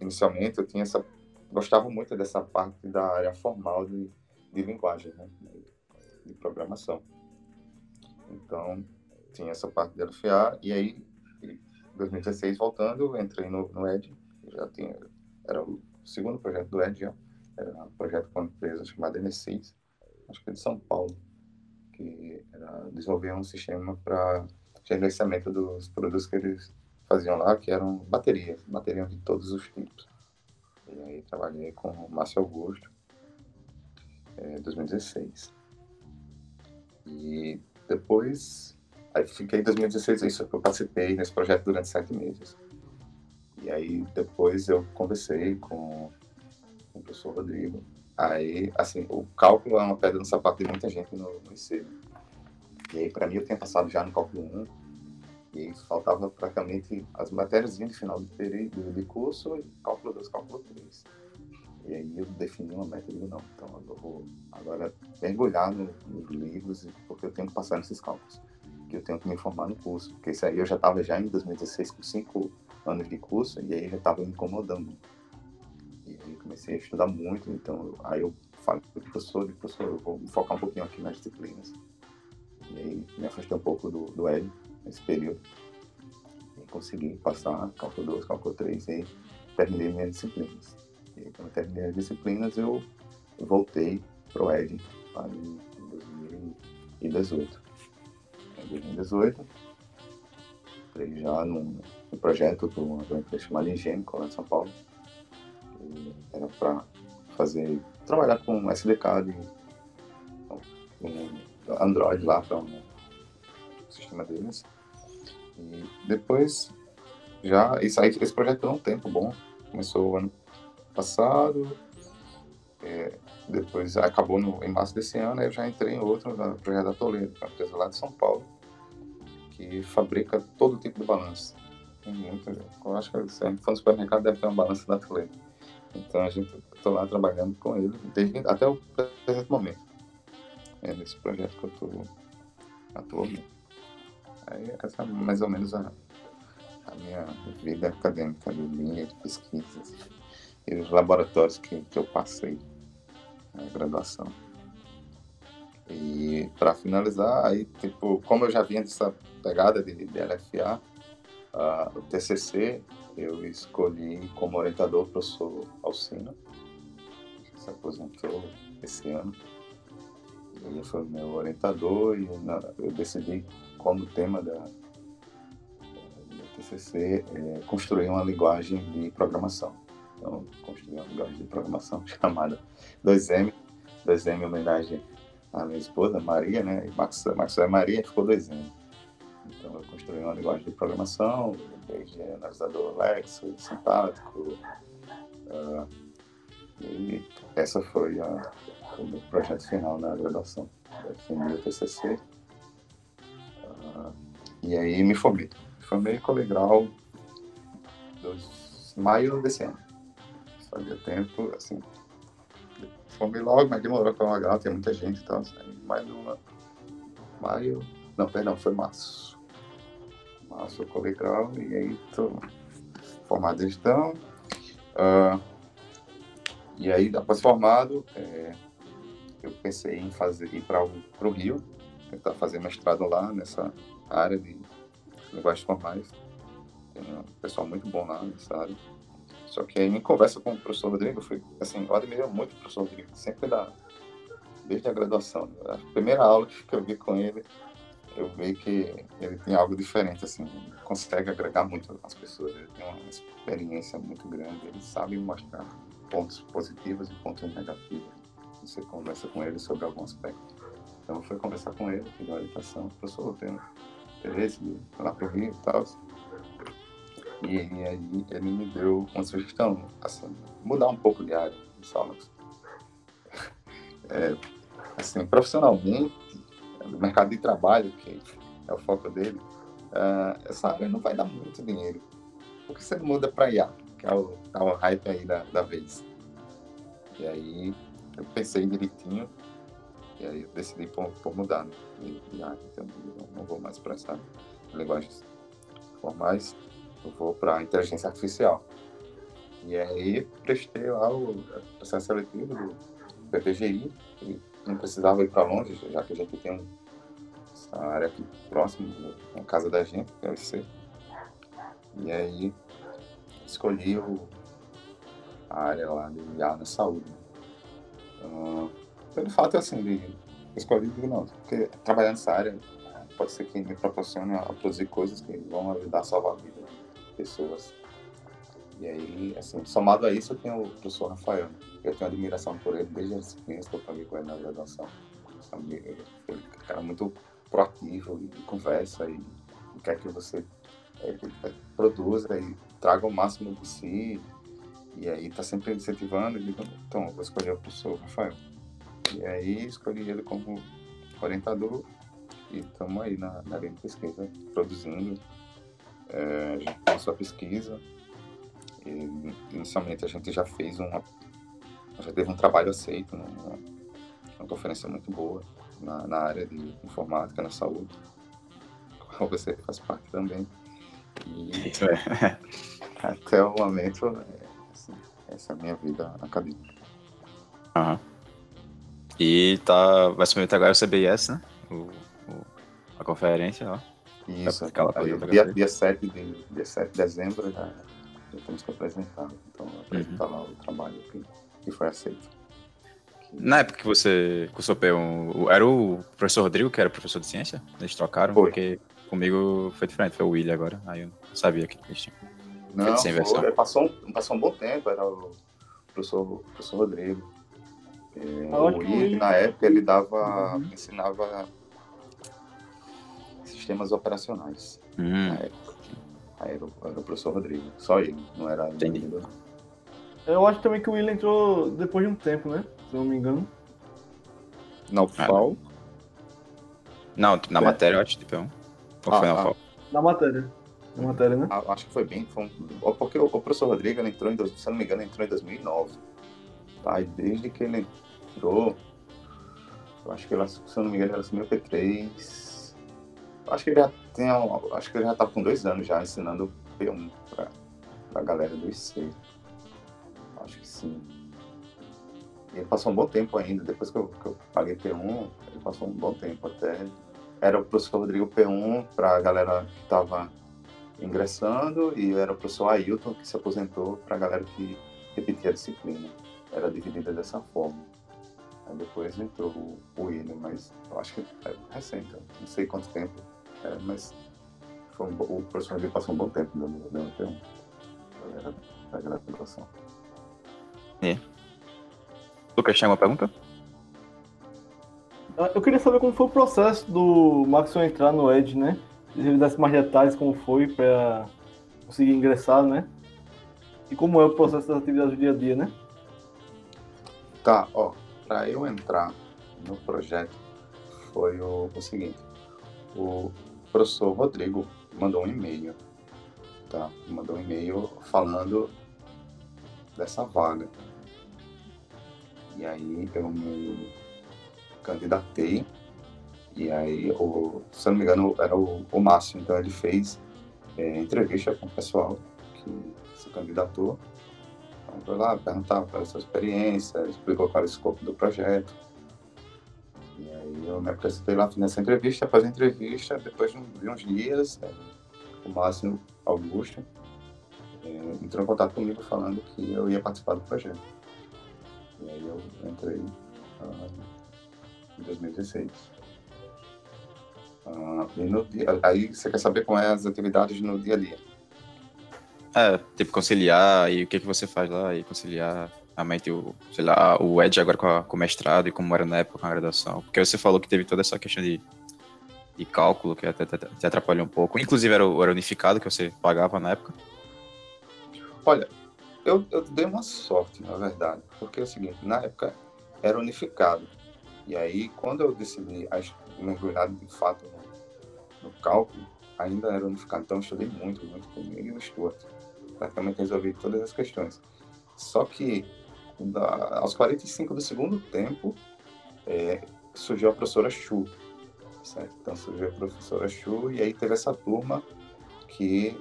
inicialmente eu tinha essa gostava muito dessa parte da área formal de, de linguagem, né? de, programação. Então, tinha essa parte de LFA, e aí, em 2016, voltando, entrei no, no ED, já tinha, era o segundo projeto do ED, já, era um projeto com uma empresa chamada N6, acho que é de São Paulo, que era desenvolver um sistema para gerenciamento dos produtos que eles faziam lá, que eram baterias, baterias de todos os tipos. E aí trabalhei com o Márcio Augusto em é, 2016. E depois, aí fiquei em 2016, isso eu participei nesse projeto durante sete meses. E aí depois eu conversei com, com o professor Rodrigo. Aí, assim, o cálculo é uma pedra no sapato de muita gente no, no. E aí, para mim, eu tinha passado já no cálculo 1, e faltava praticamente as matérias de final de período de curso e cálculo 2, cálculo 3. E aí eu defini uma meta e digo, não, então eu vou agora mergulhar no, nos livros, porque eu tenho que passar nesses cálculos, que eu tenho que me formar no curso, porque isso aí eu já estava já em 2016 com cinco anos de curso, e aí já estava me incomodando. E aí comecei a estudar muito, então aí eu falei para o professor, professor, eu vou me focar um pouquinho aqui nas disciplinas. E aí me afastei um pouco do, do L, nesse período. E consegui passar cálculo 2, cálculo 3 e terminei minhas disciplinas. E quando eu terminei as disciplinas, eu voltei pro ED em 2018. Em 2018, entrei já num, num projeto de uma empresa chamada Ingênico lá em São Paulo. E era para fazer, trabalhar com SDK de um Android lá para um sistema deles. E depois, já, isso aí, esse projeto durou um tempo bom. Começou ano passado, é, depois acabou no, em março desse ano, aí eu já entrei em outro, no projeto da Toledo, que é uma empresa lá de São Paulo, que fabrica todo tipo de balança. Tem muito, eu acho que se a gente for no supermercado deve ter uma balança da Toledo. Então a gente estou lá trabalhando com ele desde, até o presente momento. É nesse projeto que eu estou atualmente. Aí essa é mais ou menos a, a minha vida acadêmica, de linha de pesquisas e os laboratórios que, que eu passei na graduação. E para finalizar, aí, tipo, como eu já vinha dessa pegada de, de LFA, uh, o TCC eu escolhi como orientador o professor Alcino, que se aposentou esse ano. Ele foi meu orientador e eu decidi como tema da, da TCC é construir uma linguagem de programação. Então, construir uma linguagem de programação chamada 2M. 2M em homenagem à minha esposa, Maria, né? E Max, é Maria, ficou 2M. Então, eu construí uma linguagem de programação, desde analisador Lexo, sintático. Uh, e essa foi a, o meu projeto final na graduação. Defini o TCC e aí me formei. Me formei grau dos maio desse ano. Fazia tempo, assim, formei logo, mas demorou para uma legal, tem muita gente e tal. Aí, maio, maio, não, perdão, foi março. Março grau e aí tô formado em gestão. Uh, e aí, após formado, é, eu pensei em fazer ir para o Rio, tentar fazer mestrado lá nessa área de linguagens formais. Tem um pessoal muito bom lá nessa área. Só que aí, em conversa com o professor Rodrigo, fui, assim, eu admiro muito o professor Rodrigo, sempre da, desde a graduação. A primeira aula que eu vi com ele, eu vi que ele tem algo diferente, assim, consegue agregar muito às pessoas, ele tem uma experiência muito grande, ele sabe mostrar pontos positivos e pontos negativos. Você conversa com ele sobre algum aspecto. Então eu fui conversar com ele, pedir orientação, professor, eu tenho interesse de ir lá para o Rio e tal. E, aí ele me deu uma sugestão, assim, mudar um pouco de área de Sonox. É, assim, profissionalmente, no mercado de trabalho, que é o foco dele, uh, essa área não vai dar muito dinheiro. Por que você muda para IA, que é o, é o hype aí da, da vez? E aí eu pensei direitinho, e aí eu decidi por, por mudar, né? E, IA, então não, não vou mais para essa linguagens formais eu vou para inteligência artificial. E aí prestei lá o processo seletivo do PPGI, e não precisava ir para longe, já que a gente tem essa área aqui próximo, na casa da gente, que é o IC. E aí escolhi o, a área lá de IA na saúde. Uh, pelo fato assim de escolhi, digo não, porque trabalhar nessa área pode ser que me proporcione a produzir coisas que vão ajudar a salvar a vida pessoas. E aí, assim, somado a isso, eu tenho o professor Rafael. Eu tenho admiração por ele desde as disciplinas que eu paguei com ele na graduação. Ele é um cara muito proativo e conversa e, quer que você é, produza e traga o máximo de si. E aí tá sempre incentivando. E digo, então, eu vou escolher o professor Rafael. E aí escolhi ele como orientador e estamos aí na, na linha de pesquisa, produzindo é, a gente começou a pesquisa. E, inicialmente a gente já fez uma. Já teve um trabalho aceito, né, uma, conferência muito boa na, na, área de informática, na saúde, qual você faz parte também. E Isso é. até o momento, é, assim, essa é a minha vida acadêmica. Uhum. E tá, vai se meter agora o CBIS, né? O, o, a conferência, ó. Isso, aquela aí, dia, dia, 7 de, dia 7 de dezembro já, já temos que apresentar. Então, apresentar uhum. lá o trabalho que, que foi aceito. Na época que você cursou P1, era o professor Rodrigo que era professor de ciência? Eles trocaram? Foi. Porque comigo foi diferente, foi o William agora. Aí eu não sabia que eles tinham. Não, foi, passou, um, passou um bom tempo, era o professor, professor Rodrigo. É, ah, o William, na época, ele dava, uhum. ensinava sistemas operacionais. Hum. Na época. Aí era, era, o professor Rodrigo, só ele, não era Entendi. Eu acho também que o William entrou depois de um tempo, né? Se não me engano. Na UFAL? Ah, não, na é. matéria eu acho que Ou ah, foi na UFAL? Ah. Na matéria. Na matéria, né? Ah, acho que foi bem. Foi um... Porque o, o professor Rodrigo ele entrou, em, se não me engano, entrou em 2009. Tá? E desde que ele entrou, eu acho que, ele, se eu não me engano, ele assumiu o P3 Acho que ele já tem, acho que ele já estava com dois anos já ensinando P1 para a galera do IC. Acho que sim. Ele passou um bom tempo ainda, depois que eu, que eu paguei P1, ele passou um bom tempo até. Era o professor Rodrigo P1 para a galera que estava ingressando e era o professor Ailton que se aposentou para a galera que repetia a disciplina. Era dividida dessa forma. Aí depois entrou o William, mas eu acho que é recente, não sei quanto tempo é, mas foi um, o professor ali passou um bom tempo dando, dando tempo da graduação. É. Lucas, tem uma pergunta? Ah, eu queria saber como foi o processo do Maxwell entrar no Edge, né? Se ele desse mais detalhes como foi para conseguir ingressar, né? E como é o processo das atividades do dia a dia, né? Tá, ó, para eu entrar no projeto foi o, o seguinte, o, professor Rodrigo mandou um e-mail, tá? Mandou um e-mail falando dessa vaga. E aí eu me candidatei. E aí, o, se não me engano, era o, o Márcio. Então ele fez é, entrevista com o pessoal que se candidatou. Foi lá perguntar qual era a sua experiência, explicou qual era o escopo do projeto. E aí eu me apresentei lá, nessa entrevista, após a entrevista, depois de uns dias, é, o Márcio Augusto é, entrou em contato comigo falando que eu ia participar do projeto. E aí eu entrei uh, em 2016. Uh, e no dia, aí você quer saber como é as atividades no dia a dia? É, tipo, conciliar e o que, que você faz lá e conciliar realmente o, sei lá, o Ed agora com, a, com o mestrado e como era na época com a graduação. Porque você falou que teve toda essa questão de, de cálculo que até, até atrapalhou um pouco. Inclusive era era unificado que você pagava na época. Olha, eu, eu dei uma sorte, na verdade, porque é o seguinte, na época era unificado. E aí, quando eu decidi mergulhar de fato no, no cálculo, ainda era unificado. Então, eu estudei muito, muito comigo e o Stuart. Praticamente resolvi todas as questões. Só que, da, aos 45 do segundo tempo, é, surgiu a professora Chu. Certo? Então, surgiu a professora Chu e aí teve essa turma que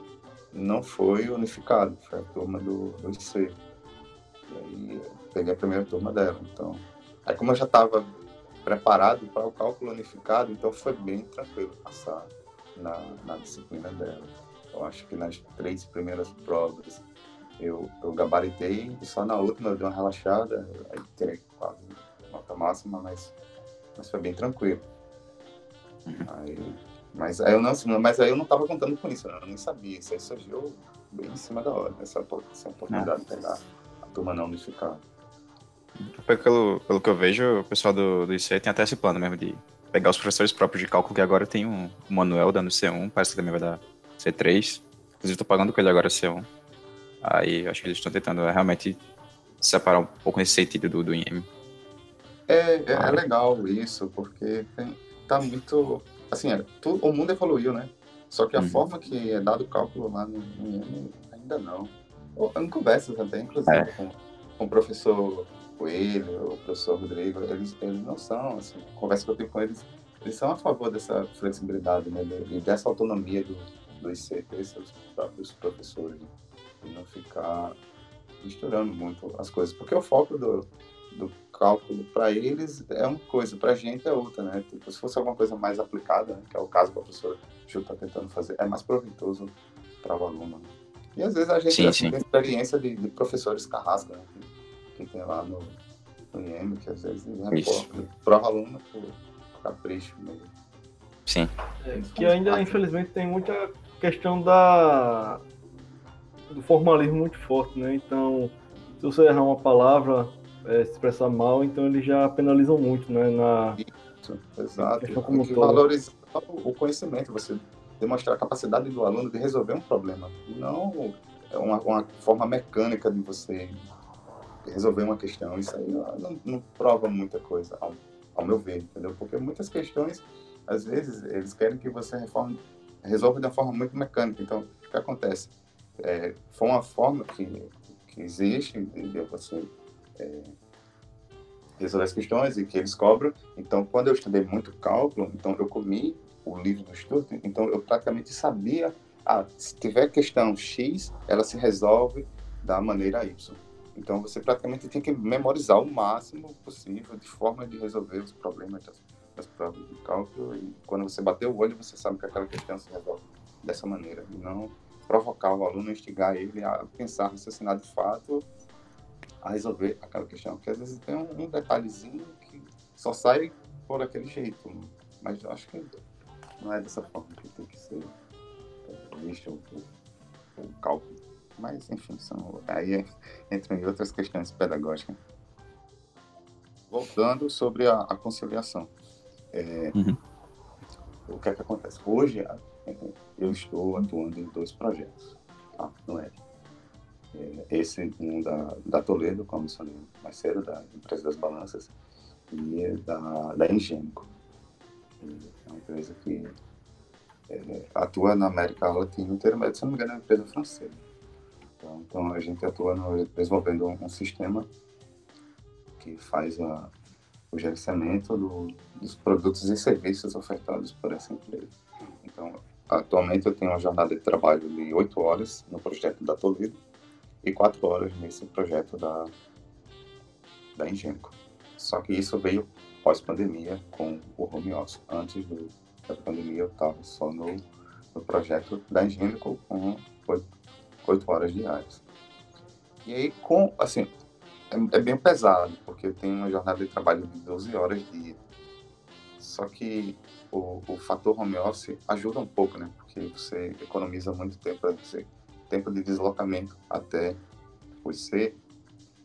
não foi unificado, foi a turma do, do IC. E aí peguei a primeira turma dela. Então, aí como eu já estava preparado para o cálculo unificado, então foi bem tranquilo passar na, na disciplina dela. Eu acho que nas três primeiras provas eu, eu gabaritei e só na última eu dei uma relaxada, aí tirei quase nota máxima, mas, mas foi bem tranquilo. Uhum. Aí mas aí eu não, mas aí eu não estava contando com isso, eu nem sabia. Isso aí surgiu bem em cima da hora, essa, essa oportunidade de pegar a turma não unificada. Pelo, pelo que eu vejo, o pessoal do, do IC tem até esse plano mesmo de pegar os professores próprios de cálculo, que agora tem um, o Manuel dando C1, parece que também vai dar C3. Inclusive, estou pagando com ele agora C1. Aí acho que eles estão tentando é, realmente separar um pouco nesse sentido do, do IEM. É, é, é legal isso, porque tem, tá muito assim, é, tudo, o mundo evoluiu, né? Só que a uhum. forma que é dado o cálculo lá no, no IEM, ainda não. Eu, em conversas até, inclusive, é. com, com o professor Coelho, o professor Rodrigo, eles, eles não são, assim, conversa que eu tenho com eles, eles são a favor dessa flexibilidade, né? E dessa autonomia do, do IC, ter seus próprios professores, né? E não ficar misturando muito as coisas. Porque o foco do, do cálculo para eles é uma coisa, para a gente é outra, né? Tipo, se fosse alguma coisa mais aplicada, né, que é o caso que o professor Gil está tentando fazer, é mais proveitoso para o aluno. Né? E às vezes a gente sim, assim, sim. tem experiência de, de, professores carrasca, né? que, que tem lá no, no IEM, que às vezes né, prova aluno por capricho mesmo. Sim. É, que ainda, infelizmente, tem muita questão da do formalismo muito forte, né? Então, se você errar uma palavra, é, se expressar mal, então eles já penalizam muito, né? Na Isso, exato. Como Tem que valorizar o conhecimento, você demonstrar a capacidade do aluno de resolver um problema, não uma, uma forma mecânica de você resolver uma questão. Isso aí não, não prova muita coisa, ao, ao, meu ver, entendeu? Porque muitas questões, às vezes, eles querem que você reforme, resolva de uma forma muito mecânica. Então, o que acontece? É, foi uma forma que, que existe de você é, resolver as questões e que eles cobram. Então, quando eu estudei muito cálculo, então eu comi o livro do estudo, então eu praticamente sabia, ah, se tiver questão X, ela se resolve da maneira Y. Então, você praticamente tem que memorizar o máximo possível de forma de resolver os problemas das provas de cálculo. E quando você bater o olho, você sabe que aquela questão se resolve dessa maneira. E não provocar o aluno, instigar ele a pensar, raciocinar de fato a resolver aquela questão. Porque às vezes tem um, detalhezinho que só sai por aquele jeito. Mas acho que não é dessa forma que tem que ser é, visto o, o, cálculo. Mas, enfim, são, aí entram em outras questões pedagógicas. Voltando sobre a, a conciliação. É, uhum. O que é que acontece? Hoje, eu estou atuando em dois projetos, tá? não é? É, esse um da, da Toledo, como mencionei mais cedo, da empresa das balanças, e da, da Engênico. É uma empresa que é, atua na América Latina inteira, mas se não me engano é uma empresa francesa. Então, então a gente atua no, desenvolvendo um, um sistema que faz a, o gerenciamento do, dos produtos e serviços ofertados por essa empresa. Então, atualmente eu tenho uma jornada de trabalho de oito horas no projeto da Toledo e quatro horas nesse projeto da, da Ingênico. Só que isso veio pós-pandemia com o home office. Antes do, da pandemia eu estava só no, no projeto da Ingênico com oito, oito horas diárias. E aí, com, assim, é, é, bem pesado, porque tenho uma jornada de trabalho de 12 horas dia. Só que o, o fator home office ajuda um pouco, né? Porque você economiza muito tempo, você, tempo de deslocamento até o IC,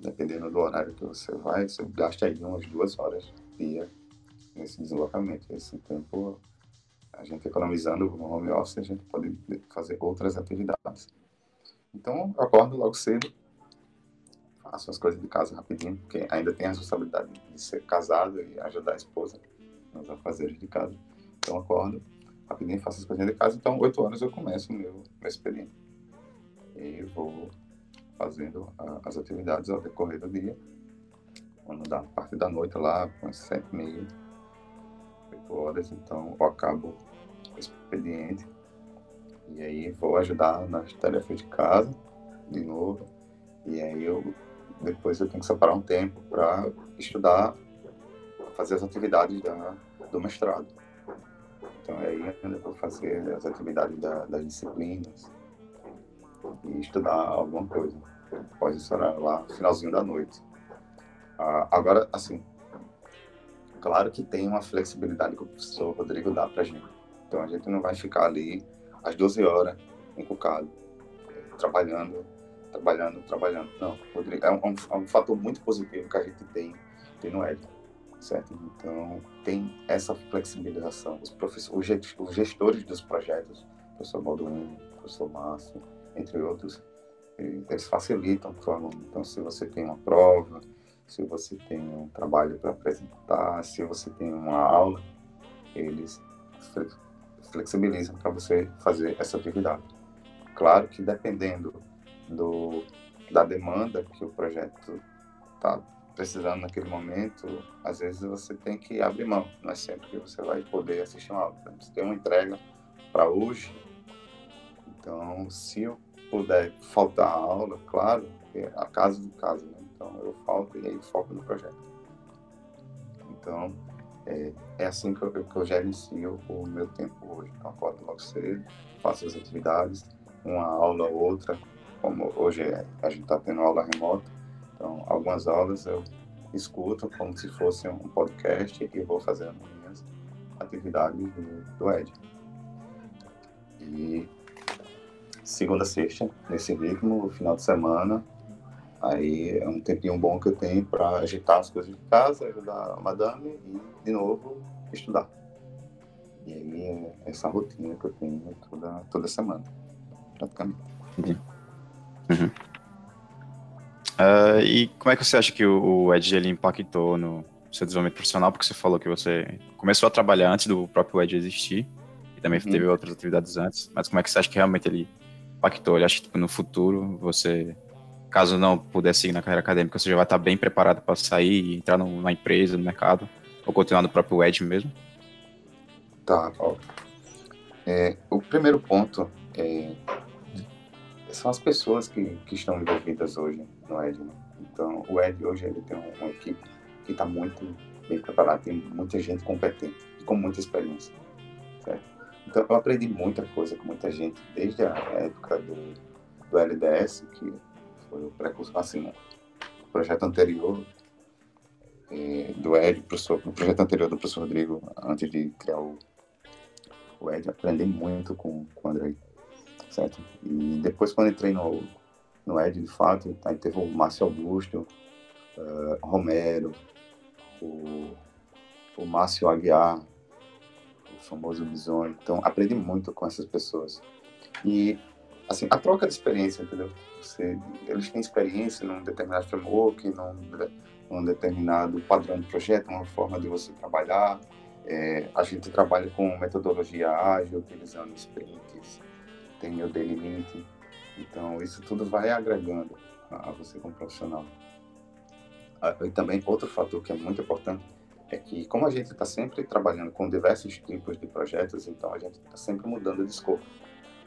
dependendo do horário que você vai, você gasta aí umas duas horas dia nesse deslocamento. Esse tempo, a gente economizando no home office, a gente pode fazer outras atividades. Então, eu acordo logo cedo, faço as coisas de casa rapidinho, porque ainda tem a responsabilidade de ser casado e ajudar a esposa nos afazeres de casa. Então acordo rapidinho, faço as coisinhas de casa, então 8 horas eu começo o meu, meu expediente. E vou fazendo a, as atividades ao decorrer do dia. Quando dá parte da noite lá, com as 7 e meia, 8 horas, então eu acabo o expediente. E aí vou ajudar nas tarefas de casa, de novo. E aí eu depois eu tenho que separar um tempo para estudar, fazer as atividades da, do mestrado. Então aí eu vou fazer as atividades da, das disciplinas e estudar alguma coisa. Pode horário lá, finalzinho da noite. Ah, agora, assim, claro que tem uma flexibilidade que o professor Rodrigo dá para a gente. Então a gente não vai ficar ali às 12 horas encucado, trabalhando trabalhando, trabalhando. Não, Rodrigo, é um, é um fator muito positivo que a gente tem, tem no Ed, certo? Então, tem essa flexibilização. Os, professores, os gestores dos projetos, professor Balduino, professor Márcio, entre outros, eles facilitam para o aluno. Então, se você tem uma prova, se você tem um trabalho para apresentar, se você tem uma aula, eles flexibilizam para você fazer essa atividade. Claro que dependendo do, da demanda que o projeto está precisando naquele momento, às vezes você tem que abrir mão. Não é sempre que você vai poder assistir uma aula. Você tem uma entrega para hoje, então se eu puder faltar a aula, claro, é a casa do caso, né? então eu falto e aí foco no projeto. Então é, é assim que eu, que eu gerencio o meu tempo hoje. Então acordo logo cedo, faço as atividades, uma aula ou outra, como hoje a gente está tendo aula remota, então algumas aulas eu escuto como se fosse um podcast e vou fazendo minhas atividades do, Ed. E segunda sexta, nesse ritmo, final de semana, aí é um tempinho bom que eu tenho para agitar as coisas de casa, ajudar a madame e, de novo, estudar. E aí é essa rotina que eu tenho toda, toda semana, praticamente. Entendi. Uhum. Uh, e como é que você acha que o, o Edge ele impactou no seu desenvolvimento profissional? Porque você falou que você começou a trabalhar antes do próprio Edge existir e também uhum. teve outras atividades antes. Mas como é que você acha que realmente ele impactou? Ele acha que tipo, no futuro você, caso não puder seguir na carreira acadêmica, você já vai estar bem preparado para sair e entrar numa empresa, no mercado, ou continuar no próprio Edge mesmo? Tá, ó. É, o primeiro ponto é são as pessoas que, que estão envolvidas hoje no Ed. Né? Então, o Ed hoje ele tem uma equipe que está muito bem preparada, tem muita gente competente e com muita experiência. Certo? Então, eu aprendi muita coisa com muita gente, desde a época do, do LDS, que foi o precursor, assim, o projeto anterior é, do Ed, professor, o projeto anterior do professor Rodrigo, antes de criar o, o Ed, aprendi muito com, com o André certo? E depois, quando entrei no, no Ed, de fato, aí teve o Márcio Augusto, uh, Romero, o, o Márcio Aguiar, o famoso Bisonho. Então, aprendi muito com essas pessoas. E, assim, a troca de experiência, entendeu? Você, eles têm experiência num determinado framework, num, num determinado padrão de projeto, uma forma de você trabalhar. É, a gente trabalha com metodologia ágil, utilizando sprints, tem o daily. Então, isso tudo vai agregando a você como profissional. e também outro fator que é muito importante é que, como a gente está sempre trabalhando com diversos tipos de projetos, então a gente está sempre mudando de escopo.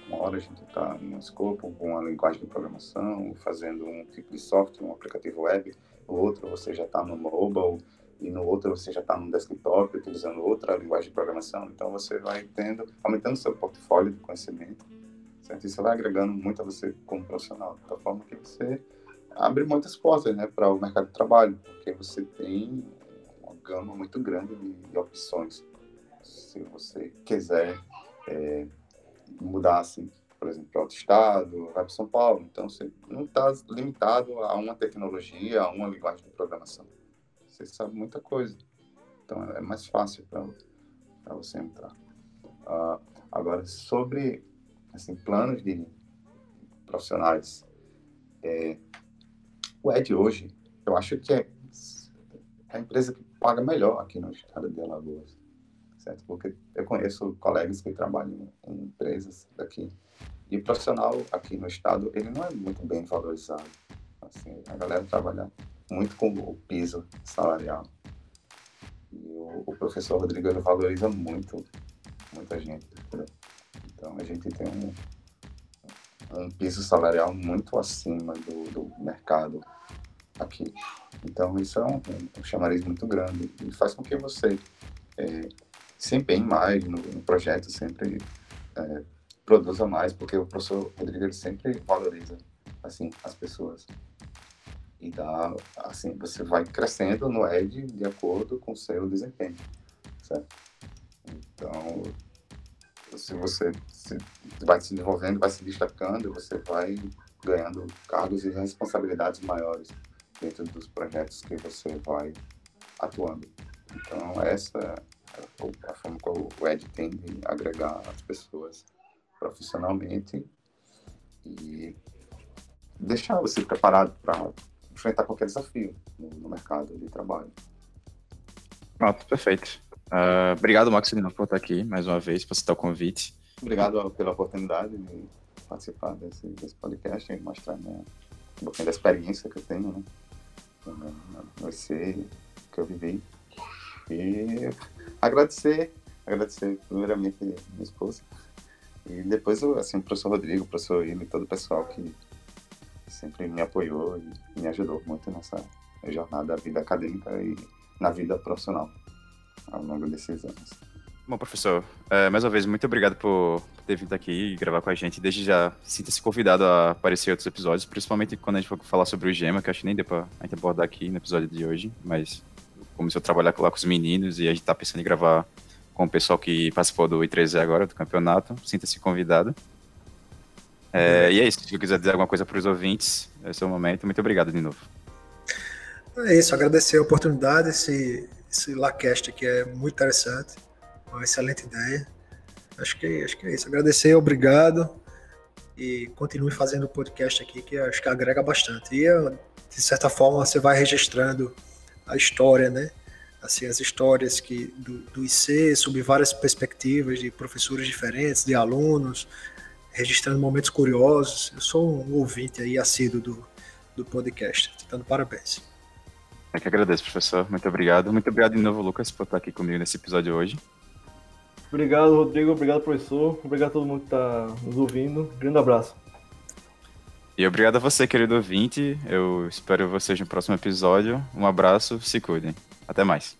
Uma hora a gente está em um escopo com uma linguagem de programação, fazendo um tipo de software, um aplicativo web, o outro você já está no mobile, e no outro você já está no desktop, utilizando outra linguagem de programação. Então você vai tendo, aumentando seu portfólio de conhecimento, certo? Isso vai agregando muito a você como profissional, da forma que você abre muitas portas né, para o mercado de trabalho, porque você tem uma gama muito grande de, opções. Se você quiser é, mudar, assim, por exemplo, para outro estado, vai para São Paulo, então você não está limitado a uma tecnologia, a uma linguagem de programação. Você sabe muita coisa. Então é mais fácil para você entrar. Uh, agora, sobre assim, planos de profissionais, é, o Ed hoje, eu acho que é a empresa que paga melhor aqui no estado de Alagoas, certo? Porque eu conheço colegas que trabalham em empresas daqui e o profissional aqui no estado, ele não é muito bem valorizado. Assim, a galera trabalha muito com o piso salarial. E o, o professor Rodrigo ele valoriza muito, muita gente. Então a gente tem um, um piso salarial muito acima do, do mercado aqui. Então, isso é um, um, chamariz muito grande e faz com que você é, se empenhe mais no, no projeto, sempre é, produza mais, porque o professor Rodrigo sempre valoriza assim as pessoas e dá assim você vai crescendo no Ed de acordo com o seu desempenho, certo? Então se você se, vai se desenvolvendo, vai se destacando, você vai ganhando cargos e responsabilidades maiores dentro dos projetos que você vai atuando. Então, essa é a forma como o Ed tem de agregar as pessoas profissionalmente e deixar você preparado para enfrentar qualquer desafio no, mercado de trabalho. Pronto, perfeito. Uh, obrigado, Max, por estar aqui mais uma vez, por aceitar o convite. Obrigado pela oportunidade de participar desse, desse podcast e mostrar né, um pouquinho da experiência que eu tenho, né? IC que eu vivi. E agradecer, agradecer primeiramente minha esposa. E depois, assim, o professor Rodrigo, o professor Ili, todo o pessoal que sempre me apoiou e me ajudou muito nessa jornada da vida acadêmica e na vida profissional ao longo desses anos. Bom, professor, é, mais uma vez, muito obrigado por ter vindo aqui e gravar com a gente. Desde já, sinta-se convidado a aparecer em outros episódios, principalmente quando a gente for falar sobre o Gema, que acho que nem deu pra a gente abordar aqui no episódio de hoje, mas começou a trabalhar lá com os meninos e a gente tá pensando em gravar com o pessoal que participou do I3E agora, do campeonato. Sinta-se convidado. É, e é isso, se você quiser dizer alguma coisa para os ouvintes, esse é o momento. Muito obrigado de novo. É isso, agradecer a oportunidade, esse, esse LaCast aqui é muito interessante, uma excelente ideia. Acho que, acho que é isso. Agradecer, obrigado. E continue fazendo o podcast aqui, que acho que agrega bastante. E, de certa forma, você vai registrando a história, né? Assim, as histórias que, do, do IC, sob várias perspectivas de professores diferentes, de alunos, registrando momentos curiosos. Eu sou um ouvinte aí assíduo do, do podcast. Dando parabéns. Eu que agradeço, professor. Muito obrigado. Muito obrigado de novo, Lucas, por estar aqui comigo nesse episódio hoje. Obrigado, Rodrigo. Obrigado, professor. Obrigado a todo mundo que está nos ouvindo. grande abraço. E obrigado a você, querido ouvinte. Eu espero vocês no próximo episódio. Um abraço, se cuidem. Até mais.